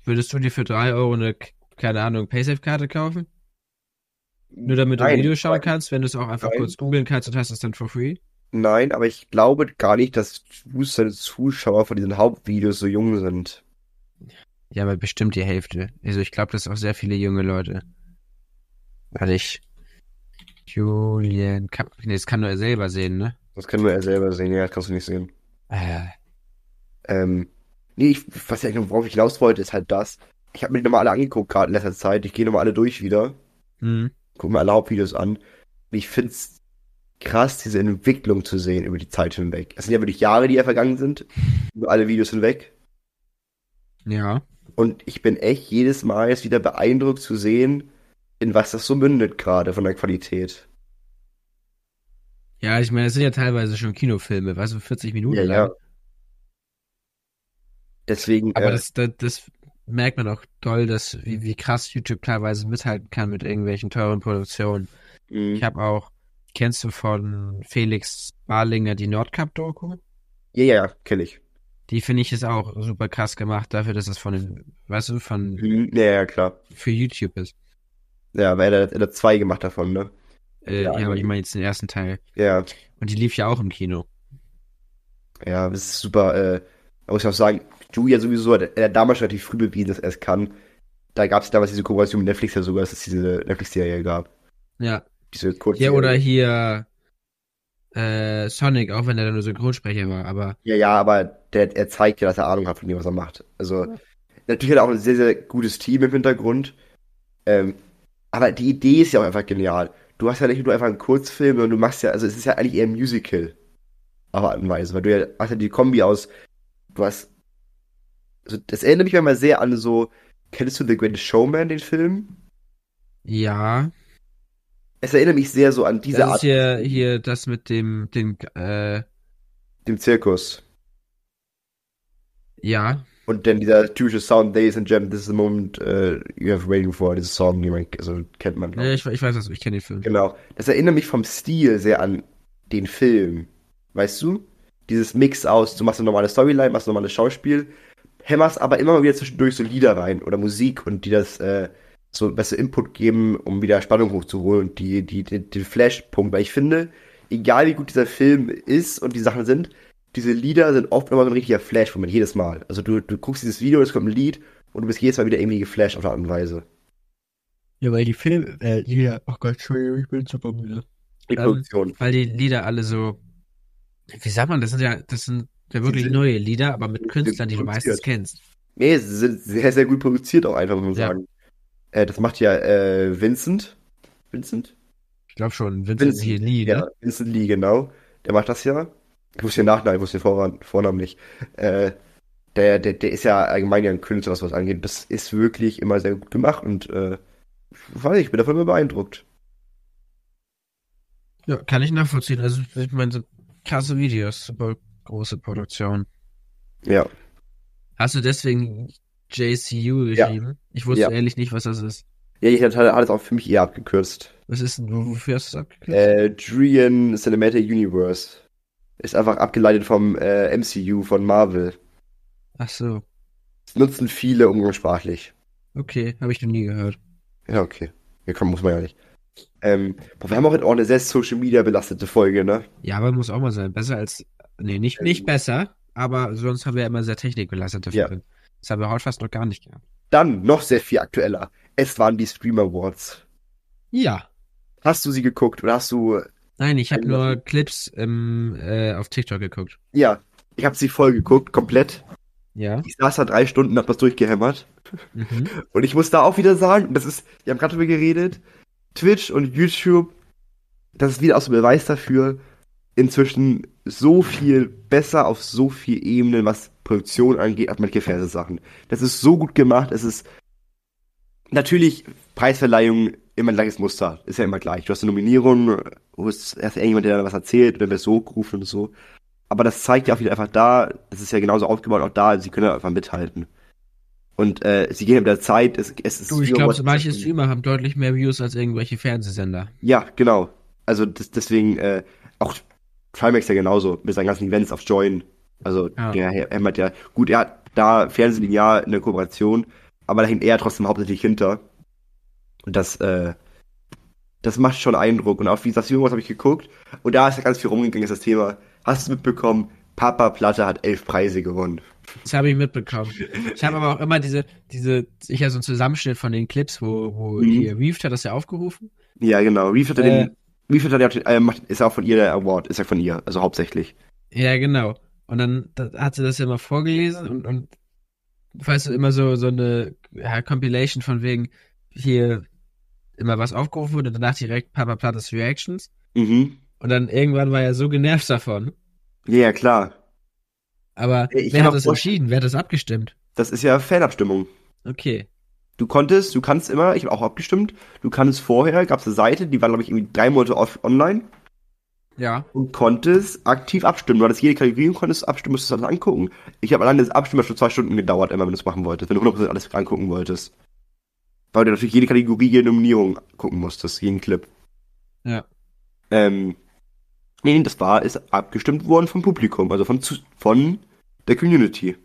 B: würdest du dir für drei Euro eine, keine Ahnung, Paysafe-Karte kaufen? Nur damit du ein Video schauen kannst, wenn du es auch einfach
C: Nein.
B: kurz googeln kannst und hast es dann for free?
C: Nein, aber ich glaube gar nicht, dass seine Zuschauer von diesen Hauptvideos so jung sind.
B: Ja, aber bestimmt die Hälfte. Also ich glaube, das sind auch sehr viele junge Leute. Warte ich. Julian Cup. Nee, das kann nur er selber sehen, ne?
C: Das kann nur er selber sehen, ja, das kannst du nicht sehen.
B: Äh,
C: Ähm, nee, ich, was ich, worauf ich hinaus wollte, ist halt das. Ich habe mir die nochmal alle angeguckt gerade in letzter Zeit. Ich gehe nochmal alle durch wieder.
B: hm.
C: Guck mir alle Hauptvideos an. Ich find's krass, diese Entwicklung zu sehen über die Zeit hinweg. Es sind ja wirklich Jahre, die ja vergangen sind. Über alle Videos hinweg.
B: Ja.
C: Und ich bin echt jedes Mal jetzt wieder beeindruckt zu sehen, in was das so mündet gerade von der Qualität.
B: Ja, ich meine, es sind ja teilweise schon Kinofilme, weißt du, 40 Minuten
C: Ja,
B: lang.
C: ja. Deswegen,
B: Aber
C: äh,
B: das, das, das merkt man auch doll, dass wie, wie krass YouTube teilweise mithalten kann mit irgendwelchen teuren Produktionen.
C: mh.
B: Ich habe auch, kennst du von Felix Barlinger die Nordcup-Doku?
C: ja, ja, ja, kenn ich.
B: Die finde ich ist auch super krass gemacht, dafür, dass es von den, weißt du, von
C: Mhm. Ja, ja, klar.
B: für YouTube ist.
C: Ja, weil er, hat zwei gemacht davon, ne?
B: Äh,
C: Ja,
B: ja, aber ich meine jetzt den ersten Teil.
C: Ja,
B: Und die lief ja auch im Kino.
C: ja, das ist super. Äh, muss ich auch sagen, Julia sowieso, hat er hat damals relativ früh bewiesen, dass er es kann. Da gab es damals diese Kooperation mit Netflix ja sogar, dass es diese Netflix-Serie gab.
B: Ja.
C: Diese kurze.
B: Ja, oder hier äh, Sonic, auch wenn er dann nur Synchronsprecher war, aber
C: Ja, ja, aber der, er zeigt ja, dass er Ahnung hat von dem, was er macht. Also, natürlich hat er auch ein sehr, sehr gutes Team im Hintergrund. Ähm, aber die Idee ist ja auch einfach genial. Du hast ja nicht nur einfach einen Kurzfilm, sondern du machst ja, also es ist ja eigentlich eher ein Musical. Auf Art und Weise, weil du ja hast ja die Kombi aus, du hast, also das erinnert mich manchmal sehr an so, kennst du The Greatest Showman, den Film?
B: ja.
C: Es erinnert mich sehr so an diese
B: Das ist
C: Art,
B: hier, hier das mit dem, dem, äh,
C: dem Zirkus.
B: ja.
C: Und dann dieser typische Sound, Ladies and Gentlemen, this is the moment uh, you have waiting for, dieses Song, also kennt man.
B: Ja,
C: ich.
B: ich, ich weiß was, ich kenne den Film.
C: Genau. Das erinnert mich vom Stil sehr an den Film. Weißt du? Dieses Mix aus, du machst eine normale Storyline, machst ein normales Schauspiel, hämmerst aber immer mal wieder zwischendurch so Lieder rein oder Musik und die das äh, so besser Input geben, um wieder Spannung hochzuholen und die, die, die, den Flashpunkt. Weil ich finde, egal wie gut dieser Film ist und die Sachen sind, diese Lieder sind oft immer so ein richtiger Flash-Moment, jedes Mal. Also du, du guckst dieses Video, es kommt ein Lied und du bist jedes Mal wieder irgendwie geflasht auf eine Art und Weise.
B: Ja, weil die Filme, äh, hier, oh Gott, Entschuldigung, ich bin super müde.
C: Die
B: Ähm,
C: Produktion.
B: Weil die Lieder alle so, wie sagt man, das sind ja, das sind ja wirklich
C: sind-
B: neue Lieder, aber mit Künstlern, die du meistens kennst.
C: Nee, sie sind sehr, sehr gut produziert auch einfach, muss man
B: Ja.
C: sagen. Äh, das macht ja äh, Vincent. Vincent?
B: Ich glaube schon, Vincent
C: Vincent,
B: hier Lee,
C: Ja,
B: ne?
C: Vincent Lee, genau. Der macht das ja. Ich wusste den Nachnamen, ich wusste den Vornamen, Vornamen nicht. Äh, der, der, der ist ja allgemein ja ein Künstler, was was angeht. Das ist wirklich immer sehr gut gemacht und äh, ich weiß ich bin davon immer beeindruckt.
B: Ja, kann ich nachvollziehen. Also, ich meine, so krasse Videos, super große Produktion.
C: Ja.
B: Hast du deswegen JCU
C: Ja.
B: geschrieben? Ich wusste
C: Ja.
B: ehrlich nicht, was das ist.
C: Ja, ich hatte alles auch für mich eher abgekürzt.
B: Was ist denn, wo- wofür hast du es abgekürzt?
C: Äh, Drian Cinematic Universe. Ist einfach abgeleitet vom äh, MCU von Marvel.
B: Ach so,
C: Das nutzen viele umgangssprachlich.
B: okay, habe ich noch nie gehört.
C: Ja, okay. Ja, komm, muss man ja nicht. Ähm, boah, wir haben auch heute auch eine sehr Social Media belastete Folge, ne?
B: Ja, aber muss auch mal sein. Besser als, nee, nicht, nicht besser, aber sonst haben wir ja immer sehr technikbelastete
C: Ja.
B: Das haben wir heute fast noch gar nicht gehabt.
C: Dann noch sehr viel aktueller. Es waren die Stream Awards.
B: Ja.
C: Hast du sie geguckt oder hast du.
B: Nein, ich habe nur Clips im, äh, auf TikTok geguckt.
C: Ja, ich habe sie voll geguckt, komplett.
B: Ja.
C: Ich saß da drei Stunden, hab das durchgehämmert.
B: Mhm.
C: Und ich muss da auch wieder sagen, das ist, wir haben gerade drüber geredet, Twitch und YouTube, das ist wieder auch so ein Beweis dafür, inzwischen so viel besser auf so viel Ebenen, was Produktion angeht, als manche Fernsehsachen. Das ist so gut gemacht, es ist natürlich Preisverleihung immer ein gleiches Muster, ist ja immer gleich. Du hast eine Nominierung, du hast erst irgendjemand, der da was erzählt, und dann wirst du hochgerufen und so. Aber das zeigt ja auch wieder einfach da, das ist ja genauso aufgebaut, auch da, sie können ja einfach mithalten. Und äh, sie gehen mit der Zeit, es, es ist
B: Du, ich glaube, so manche Streamer haben deutlich mehr Views als irgendwelche Fernsehsender.
C: Ja, genau. Also das, deswegen, äh, auch Trimax ja genauso, mit seinen ganzen Events auf Join. Also
B: Ja.
C: der er hat ja, gut, er hat da Fernsehlinear eine Kooperation, aber da hängt er trotzdem hauptsächlich hinter. Und das, äh, das macht schon Eindruck. Und auf wie das Jüngers habe ich geguckt. Und da ist ja ganz viel rumgegangen, ist das Thema. Hast du mitbekommen? Papa Platte hat elf Preise gewonnen.
B: Das habe ich mitbekommen. Ich habe aber auch immer diese, diese, ich ja so einen Zusammenschnitt von den Clips, wo, wo
C: Mhm.
B: hier Reeft hat das ja aufgerufen.
C: Ja, genau. Reeves hat ja
B: Äh.
C: den, Reeves hat ja, den- äh, macht- ist auch von ihr der Award, ist ja von ihr, also hauptsächlich.
B: Ja, genau. Und dann da hat sie das ja mal vorgelesen und, und weißt du, immer so, so eine ja, Compilation von wegen hier immer was aufgerufen wurde, danach direkt Papa Plattes Reactions.
C: Mhm.
B: Und dann irgendwann war er so genervt davon.
C: Ja, klar.
B: Aber
C: Ich
B: wer hat das entschieden? Wer hat das abgestimmt?
C: Das ist ja Fanabstimmung.
B: Okay.
C: Du konntest, du kannst immer, ich habe auch abgestimmt, du kannst vorher, gab es eine Seite, die war, glaube ich, irgendwie drei Monate online
B: Ja.
C: und konntest aktiv abstimmen. Du hattest jede Kategorie und konntest abstimmen, musstest alles angucken. Ich habe allein das Abstimmen schon zwei Stunden gedauert, immer wenn du es machen wolltest, wenn du 100% alles angucken wolltest. Weil du natürlich jede Kategorie, jede Nominierung gucken musstest, jeden Clip.
B: Ja.
C: Ähm, nee, nee, das war, ist abgestimmt worden vom Publikum, also von, zu- von der Community.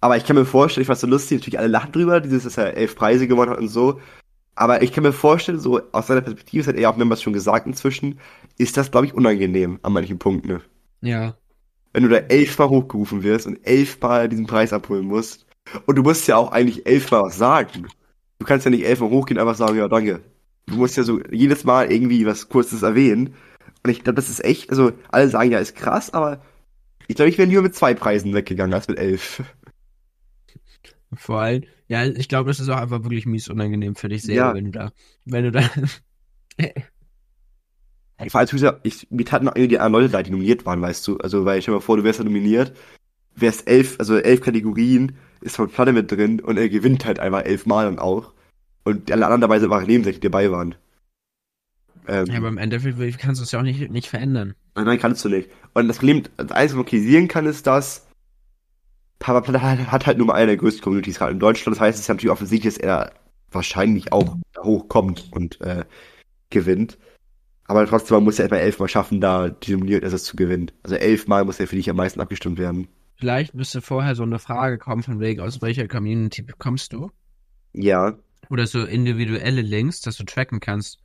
C: Aber ich kann mir vorstellen, ich fand so lustig, natürlich alle lachen drüber, dieses, dass er elf Preise gewonnen hat und so. Aber ich kann mir vorstellen, so aus seiner Perspektive, das hat er ja auch mehrmals schon gesagt inzwischen, ist das, glaube ich, unangenehm an manchen Punkten. Ne?
B: Ja.
C: Wenn du da elfmal hochgerufen wirst und elfmal diesen Preis abholen musst. Und du musst ja auch eigentlich elfmal was sagen. Du kannst ja nicht elfmal hochgehen einfach sagen, ja, danke. Du musst ja so jedes Mal irgendwie was Kurzes erwähnen. Und ich glaube, das ist echt, also alle sagen ja, ist krass, aber ich glaube, ich wäre lieber mit zwei Preisen weggegangen als mit elf.
B: Vor allem, ja, ich glaube, das ist auch einfach wirklich mies unangenehm für dich selber,
C: Ja.
B: wenn du da, wenn du da,
C: Ich war als User, ich, mir taten auch irgendwie die Leute leid, die nominiert waren, weißt du. Also, weil ich stell mir vor, du wärst da nominiert, wärst elf, also elf Kategorien, ist von Platte mit drin und er gewinnt halt einfach elfmal und auch. Und alle anderen dabei sind einfach nebensächlich, die dabei waren. Ähm,
B: ja, aber im Endeffekt kannst du es ja auch nicht, nicht verändern.
C: Nein, nein, kannst du nicht. Und das Problem, das Einzige, was man kritisieren kann, ist, dass Papa Platte hat, halt nur mal eine der größten Communities gerade in Deutschland. Das heißt, es ist natürlich offensichtlich, dass er wahrscheinlich auch hochkommt und äh, gewinnt. Aber trotzdem, man muss ja etwa elfmal schaffen, da die Nominierung also zu gewinnen. Also elfmal muss er für dich am meisten abgestimmt werden.
B: Vielleicht müsste vorher so eine Frage kommen, von wegen, aus welcher Community kommst du?
C: Ja,
B: Oder so individuelle Links, dass du tracken kannst,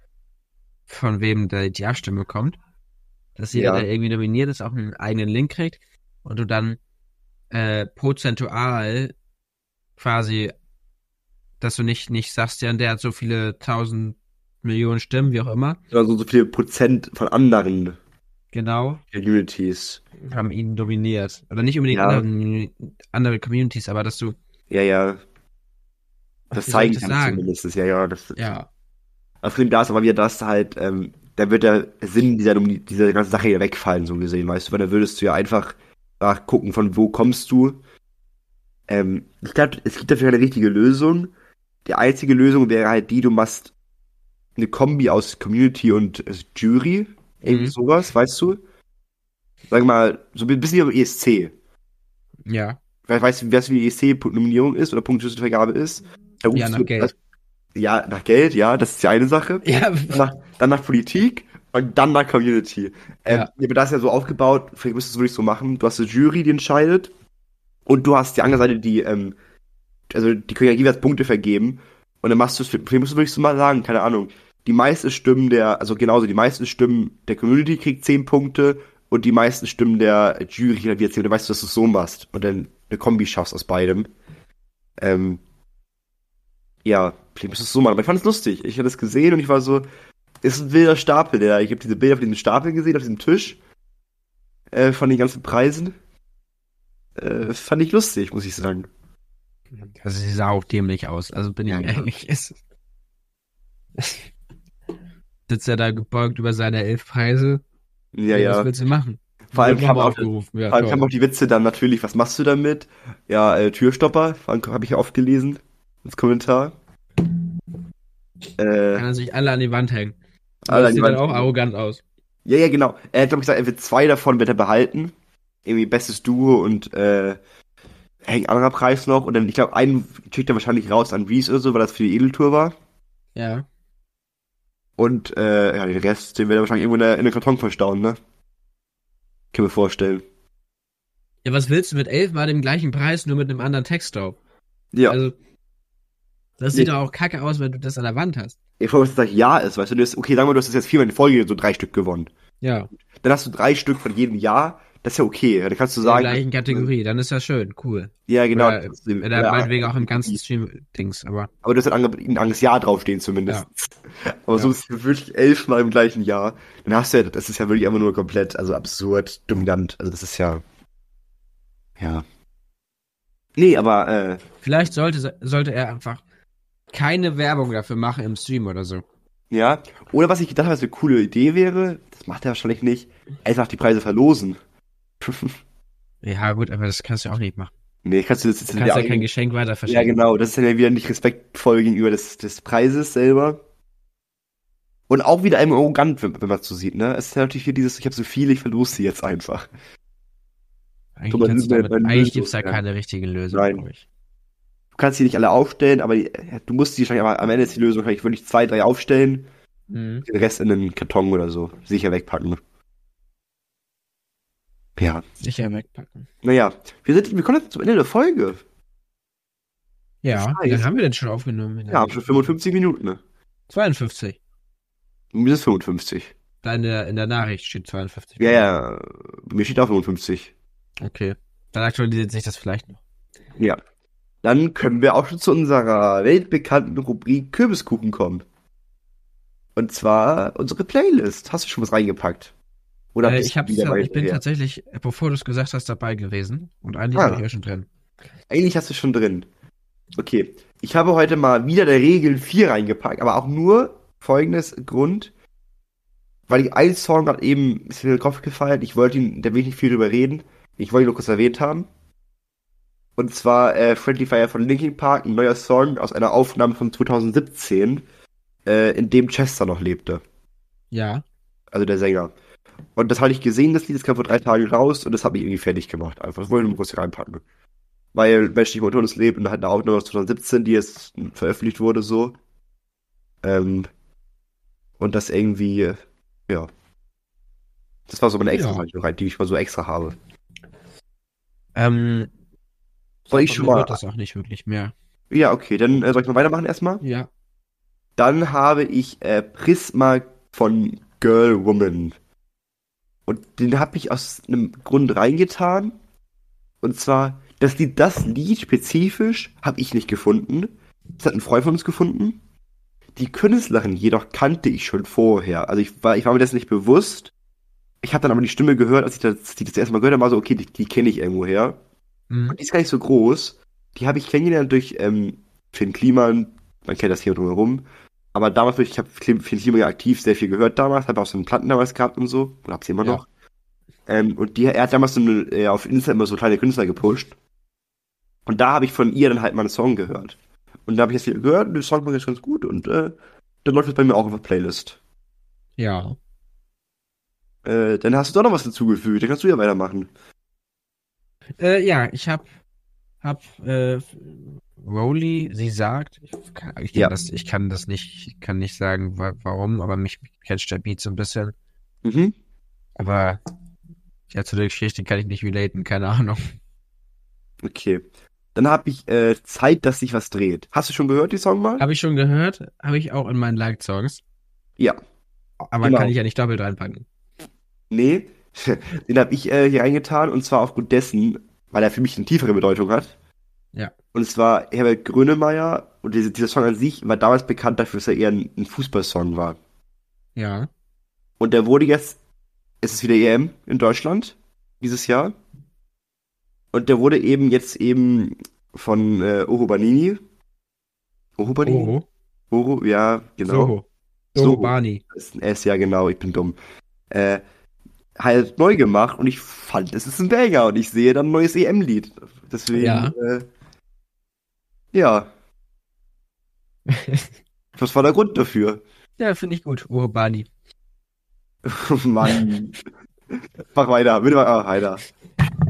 B: von wem da die Abstimmung kommt. Dass jeder,
C: Ja.
B: der irgendwie nominiert ist, auch einen eigenen Link kriegt und du dann äh, prozentual quasi, dass du nicht, nicht sagst, ja, der hat so viele tausend Millionen Stimmen, wie auch immer.
C: also so viele Prozent von anderen
B: Genau.
C: Communities.
B: Haben ihn dominiert. Oder nicht unbedingt
C: Ja.
B: andere, andere Communities, aber dass du,
C: Ja, ja. Das zeigen kann
B: sagen?
C: zumindest. Ja, ja. Das,
B: Ja.
C: Problem da ist aber wieder das halt, ähm, da wird der Sinn dieser, dieser ganzen Sache ja wegfallen, so gesehen, weißt du, weil da würdest du ja einfach nachgucken, von wo kommst du. Ähm, ich glaube, es gibt dafür keine richtige Lösung. Die einzige Lösung wäre halt die, du machst eine Kombi aus Community und äh, Jury, irgendwie
B: Mhm.
C: sowas, weißt du? Sag mal, so ein bisschen wie ESC.
B: Ja.
C: We- Weißt du, weißt du, wie die ESC-Nominierung ist oder Punktevergabe ist?
B: Ja, nach Geld.
C: Ja, nach Geld, ja, das ist die eine Sache
B: Ja.
C: dann nach, dann nach Politik und dann nach Community. Ähm,
B: Ja.
C: Aber das ist ja so aufgebaut, vielleicht müsstest du es wirklich so machen, du hast eine Jury, die entscheidet und du hast die andere Seite, die, ähm, also die können ja jeweils Punkte vergeben und dann machst du es, vielleicht musst du wirklich so mal sagen, keine Ahnung, die meisten Stimmen der, also genauso, die meisten Stimmen der Community kriegt 10 Punkte und die meisten Stimmen der Jury kriegt wieder 10 und dann weißt du, dass du es so machst und dann eine Kombi schaffst aus beidem. Ähm, ja, vielleicht musst du es so machen, aber ich fand es lustig. Ich hatte es gesehen und ich war so, ist ein wilder Stapel, der. Ich habe diese Bilder auf diesem Stapel gesehen, auf diesem Tisch. Äh, von den ganzen Preisen. Äh, fand ich lustig, muss ich sagen.
B: Also sie sah auch dämlich aus. Also bin ich
C: Ja,
B: ehrlich. Es sitzt er da gebeugt über seine elf Preise.
C: Ja,
B: Was
C: ja.
B: willst du machen?
C: Vor allem kam auch,
B: aufgerufen. Ja,
C: vor allem kamen auch die Witze dann natürlich, was machst du damit? Ja, äh, Türstopper, habe ich ja oft gelesen. Als Kommentar.
B: Kann
C: Äh,
B: er sich alle an die Wand hängen. Aber das sieht dann auch arrogant aus.
C: ja, ja, genau. Er hat, glaube ich, gesagt, er wird zwei davon wird er behalten. Irgendwie bestes Duo und äh, hängt anderer Preis noch. Und dann, ich glaube, einen schickt er wahrscheinlich raus an Reese oder so, weil das für die Edeltour war.
B: Ja.
C: Und äh, ja, den Rest, den wird er wahrscheinlich irgendwo in der, in Karton verstauen, ne? Kann mir vorstellen.
B: Ja, was willst du mit elfmal dem gleichen Preis, nur mit einem anderen Text drauf?
C: Ja.
B: Also, das sieht doch auch kacke aus, wenn du das an der Wand hast.
C: Ich frage, was das Ja ist, weißt du, du hast, okay, sagen wir, du hast jetzt viermal in Folge so drei Stück gewonnen.
B: Ja.
C: Dann hast du drei Stück von jedem Jahr, das ist ja okay. Dann kannst du
B: In der
C: sagen.
B: gleichen Kategorie, dann ist das schön, cool.
C: Ja, genau.
B: Oder,
C: trotzdem.
B: oder
C: Ja,
B: meinetwegen auch im ganzen Stream-Dings, aber
C: aber du hast halt ange- ein Angst Jahr draufstehen zumindest. Aber so
B: Ja.
C: ist es wirklich elfmal im gleichen Jahr. Dann hast du ja, das ist ja wirklich einfach nur komplett, also absurd, dominant. Also das ist ja. Ja. Nee, aber, äh,
B: vielleicht sollte, sollte er einfach keine Werbung dafür machen im Stream oder so.
C: ja. Oder was ich gedacht habe, was eine coole Idee wäre, das macht er wahrscheinlich nicht, einfach die Preise verlosen.
B: Ja, gut, aber das kannst du auch nicht machen.
C: nee, kannst du das jetzt
B: Du kannst ja kein Geschenk weiter
C: Ja,
B: verschenken.
C: genau, das ist dann ja wieder nicht respektvoll gegenüber des, des Preises selber. Und auch wieder einem arrogant, wenn, wenn man es so sieht, ne? Es ist ja natürlich hier dieses, ich habe so viel, ich verlose sie jetzt einfach.
B: Eigentlich,
C: Thomas,
B: du damit, eigentlich gibt's da
C: ja.
B: keine richtige Lösung,
C: Nein.
B: glaub ich.
C: Du kannst sie nicht alle aufstellen, aber die, du musst sie wahrscheinlich, am Ende ist die Lösung wahrscheinlich wirklich zwei, drei aufstellen,
B: Mhm.
C: den Rest in einen Karton oder so, sicher wegpacken. Ja,
B: Sicher wegpacken.
C: naja, wir sind, wir kommen jetzt zum Ende der Folge.
B: Ja, wie lange haben wir denn schon aufgenommen?
C: Ja, haben schon 55 Minuten, ne?
B: 52.
C: Mir ist 55.
B: Da in der, in der Nachricht steht 52.
C: Ja, ja, mir steht auch 55.
B: Okay. Dann aktualisiert sich das vielleicht noch.
C: Ja. Dann können wir auch schon zu unserer weltbekannten Rubrik Kürbiskuchen kommen. Und zwar unsere Playlist. Hast du schon was reingepackt? Oder
B: Äh, ich, hab's,
C: bei
B: ich bin tatsächlich, bevor du es gesagt hast, dabei gewesen. Und eigentlich
C: Ah.
B: habe ich ja schon drin.
C: Eigentlich hast du schon drin. Okay. Ich habe heute mal wieder der Regel 4 reingepackt, aber auch nur folgendes Grund. Weil ich einen Song gerade eben ist mir in den Kopf gefallen. Ich wollte ihn, da will ich nicht viel drüber reden. Ich wollte ihn nur kurz erwähnt haben. Und zwar äh, Friendly Fire von Linkin Park, ein neuer Song aus einer Aufnahme von 2017, äh, in dem Chester noch lebte.
B: Ja.
C: Also der Sänger. Und das hatte ich gesehen, das Lied, das kam vor drei Tagen raus und das hat mich irgendwie fertig gemacht. Einfach. Das wollte ich nur kurz reinpacken. Weil Menschlich Motorendes Leben hat eine Aufnahme aus 2017, die jetzt veröffentlicht wurde, so. Ähm, und das irgendwie, äh, ja. Das war so meine extra
B: Ja.
C: Rein, die ich mal so extra habe.
B: Ähm,
C: Soll ich schon mal.
B: das auch nicht wirklich mehr.
C: Ja, okay, dann äh, soll ich mal weitermachen erstmal?
B: Ja.
C: Dann habe ich äh, Prisma von Girl Woman. Und den habe ich aus einem Grund reingetan. Und zwar, das Lied, das Lied spezifisch habe ich nicht gefunden. Das hat ein Freund von uns gefunden. Die Künstlerin jedoch kannte ich schon vorher. Also ich war, ich war mir dessen nicht bewusst. Ich habe dann aber die Stimme gehört, als ich das, die das erste Mal gehört habe, war so, okay, die, die kenne ich irgendwo her.
B: Mhm.
C: Die ist gar nicht so groß. Die habe ich kennengelernt durch ähm, Finn Kliman. Man kennt das hier drumherum. Aber damals, ich habe Finn Kliman ja aktiv sehr viel gehört damals. Habe auch so einen Platten damals gehabt und so. Oder hab sie immer
B: Ja.
C: noch. Ähm, und die, er hat damals so eine, äh, auf Insta immer so kleine Künstler gepusht. Und da habe ich von ihr dann halt mal einen Song gehört. Und da habe ich jetzt gehört und der Song war jetzt ganz gut. Und äh, dann läuft es bei mir auch auf der Playlist.
B: Ja.
C: Äh, dann hast du doch noch was hinzugefügt. Dann kannst du ja weitermachen.
B: Äh, ja, ich hab, hab, äh, Rowley, sie sagt, ich kann, ich kann
C: Ja.
B: das, ich kann das nicht, ich kann nicht sagen, wa warum, aber mich catcht der Beat so ein bisschen.
C: Mhm.
B: Aber ja, zu der Geschichte kann ich nicht relaten, keine Ahnung.
C: Okay. Dann habe ich äh, Zeit, dass sich was dreht. Hast du schon gehört, die Song mal?
B: Habe ich schon gehört, habe ich auch in meinen Liked-Songs,
C: Ja.
B: aber
C: Genau.
B: kann ich ja nicht doppelt reinpacken.
C: Nee, den habe ich äh, hier reingetan und zwar aufgrund dessen, weil er für mich eine tiefere Bedeutung hat.
B: Ja.
C: Und zwar Herbert Grönemeyer und diese, dieser Song an sich war damals bekannt dafür, dass er eher ein, ein Fußballsong war.
B: Ja.
C: Und der wurde jetzt, es ist wieder EM in Deutschland dieses Jahr. Und der wurde eben jetzt eben von äh, Oro Banini. Oro Banini?
B: Oho.
C: Oro, ja, genau.
B: Soho. Soho. Barney.
C: Das ist ein S, ja genau, ich bin dumm. Äh, halt neu gemacht und ich fand, es ist ein Banger und ich sehe dann ein neues EM-Lied. Deswegen,
B: Ja.
C: äh, ja. Was war der Grund dafür?
B: ja, finde ich gut. Oho Barney.
C: Mann. Mach weiter, bitte mach weiter.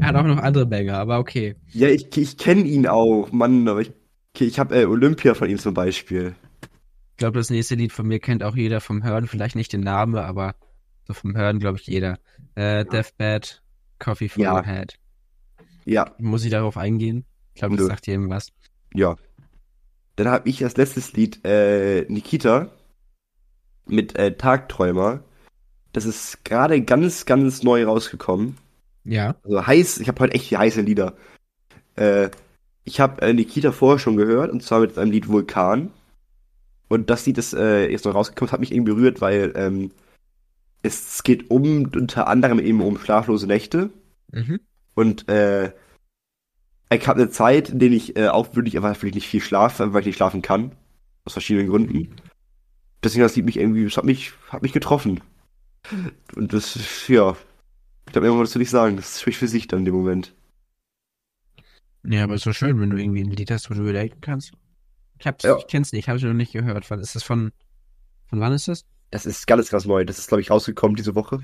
B: Er hat auch noch andere Banger, aber okay.
C: Ja, ich, ich kenne ihn auch, Mann, aber ich, okay, ich habe äh, Olympia von ihm zum Beispiel.
B: Ich glaube, das nächste Lied von mir kennt auch jeder vom Hören, vielleicht nicht den Namen, aber so vom Hören, glaube ich, jeder. Äh, Deathbed, Coffee for
C: Ja.
B: Head.
C: Ja,
B: Muss ich darauf eingehen? Ich glaube, das sagt jedem was.
C: ja. Dann habe ich als letztes Lied äh, Nikita mit äh, Tagträumer. Das ist gerade ganz, ganz neu rausgekommen.
B: Ja.
C: Also heiß, ich habe heute echt heiße Lieder. Äh, ich habe äh, Nikita vorher schon gehört, und zwar mit seinem Lied Vulkan. Und das Lied ist äh, jetzt noch rausgekommen, hat mich irgendwie berührt, weil ähm, es geht um unter anderem eben um schlaflose Nächte.
B: Mhm.
C: Und äh, ich habe eine Zeit, in der ich äh, auch wirklich einfach vielleicht nicht viel schlafe, weil ich nicht schlafen kann. Aus verschiedenen Gründen. Deswegen das Lied mich irgendwie, das hat mich, hat mich getroffen. Und das, ja, ich glaube, irgendwas will ich sagen. Das spricht für sich dann in dem Moment.
B: Ja, aber ist so schön, wenn du irgendwie ein Lied hast, wo du relaten kannst. Ich hab's,
C: Ja.
B: ich kenn's nicht, habe ich noch nicht gehört. Wann ist das von, von wann ist das?
C: Das ist ganz, ganz neu. Das ist, glaube ich, rausgekommen diese Woche.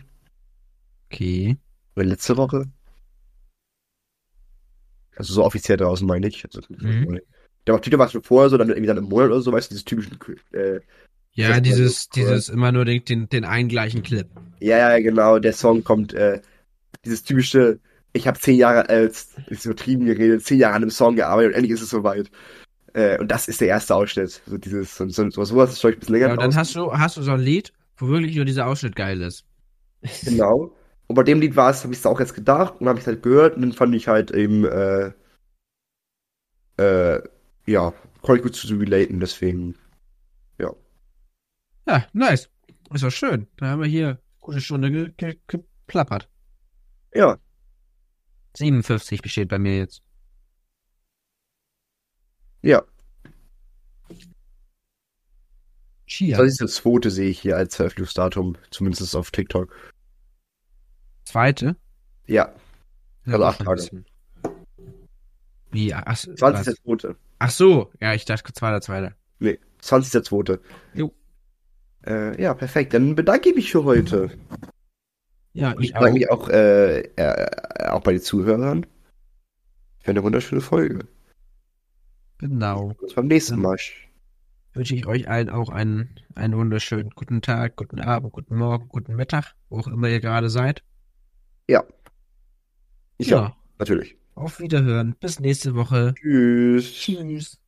B: Okay.
C: Oder letzte Woche. Also so offiziell draußen, meine ich. Also,
B: Mhm.
C: Der war Twitter war schon vorher so, dann irgendwie dann im Monat oder so, weißt du, dieses typischen, äh,
B: Ja, dieses, dieses immer nur den, den, den einen gleichen Clip.
C: ja, ja, genau, der Song kommt, äh, dieses typische, ich habe zehn Jahre als, ist übertrieben geredet, zehn Jahre an einem Song gearbeitet und endlich ist es soweit. Äh, und das ist der erste Ausschnitt. So dieses, so, so, sowas ist schon ein bisschen länger
B: Ja, und dann hast du, hast du so ein Lied, wo wirklich nur dieser Ausschnitt geil ist.
C: Genau. Und bei dem Lied war es, habe ich es auch jetzt gedacht und habe ich halt gehört und dann fand ich halt eben, äh, äh, ja, konnte ich gut zu relaten, deswegen,
B: Ja, nice. Ist doch schön. Da haben wir hier gute Stunde ge ge geplappert.
C: ja,
B: 57 besteht bei mir jetzt.
C: Ja.
B: Chia.
C: Das ist das zweite sehe ich hier als Veröffentlichungsdatum, zumindest auf TikTok.
B: Zweite?
C: Ja, Also acht Tage.
B: Wie? Ach,
C: 20.
B: was?
C: zweite.
B: Ach so. Ja, ich dachte zweiter, zweiter.
C: Nee, 20. zweite.
B: Jo.
C: Äh, ja, perfekt. Dann bedanke ich mich für heute.
B: Ja,
C: ich
B: ich
C: bedanke
B: auch.
C: mich auch, äh, äh, auch bei den Zuhörern. Für eine wunderschöne Folge.
B: Genau.
C: Bis beim nächsten
B: Dann-
C: Mal.
B: Wünsche ich euch allen auch einen, einen wunderschönen guten Tag, guten Abend, guten Morgen, guten Mittag, wo auch immer ihr gerade seid.
C: Ich ja, natürlich.
B: Auf Wiederhören. Bis nächste Woche.
C: Tschüss.
B: Tschüss.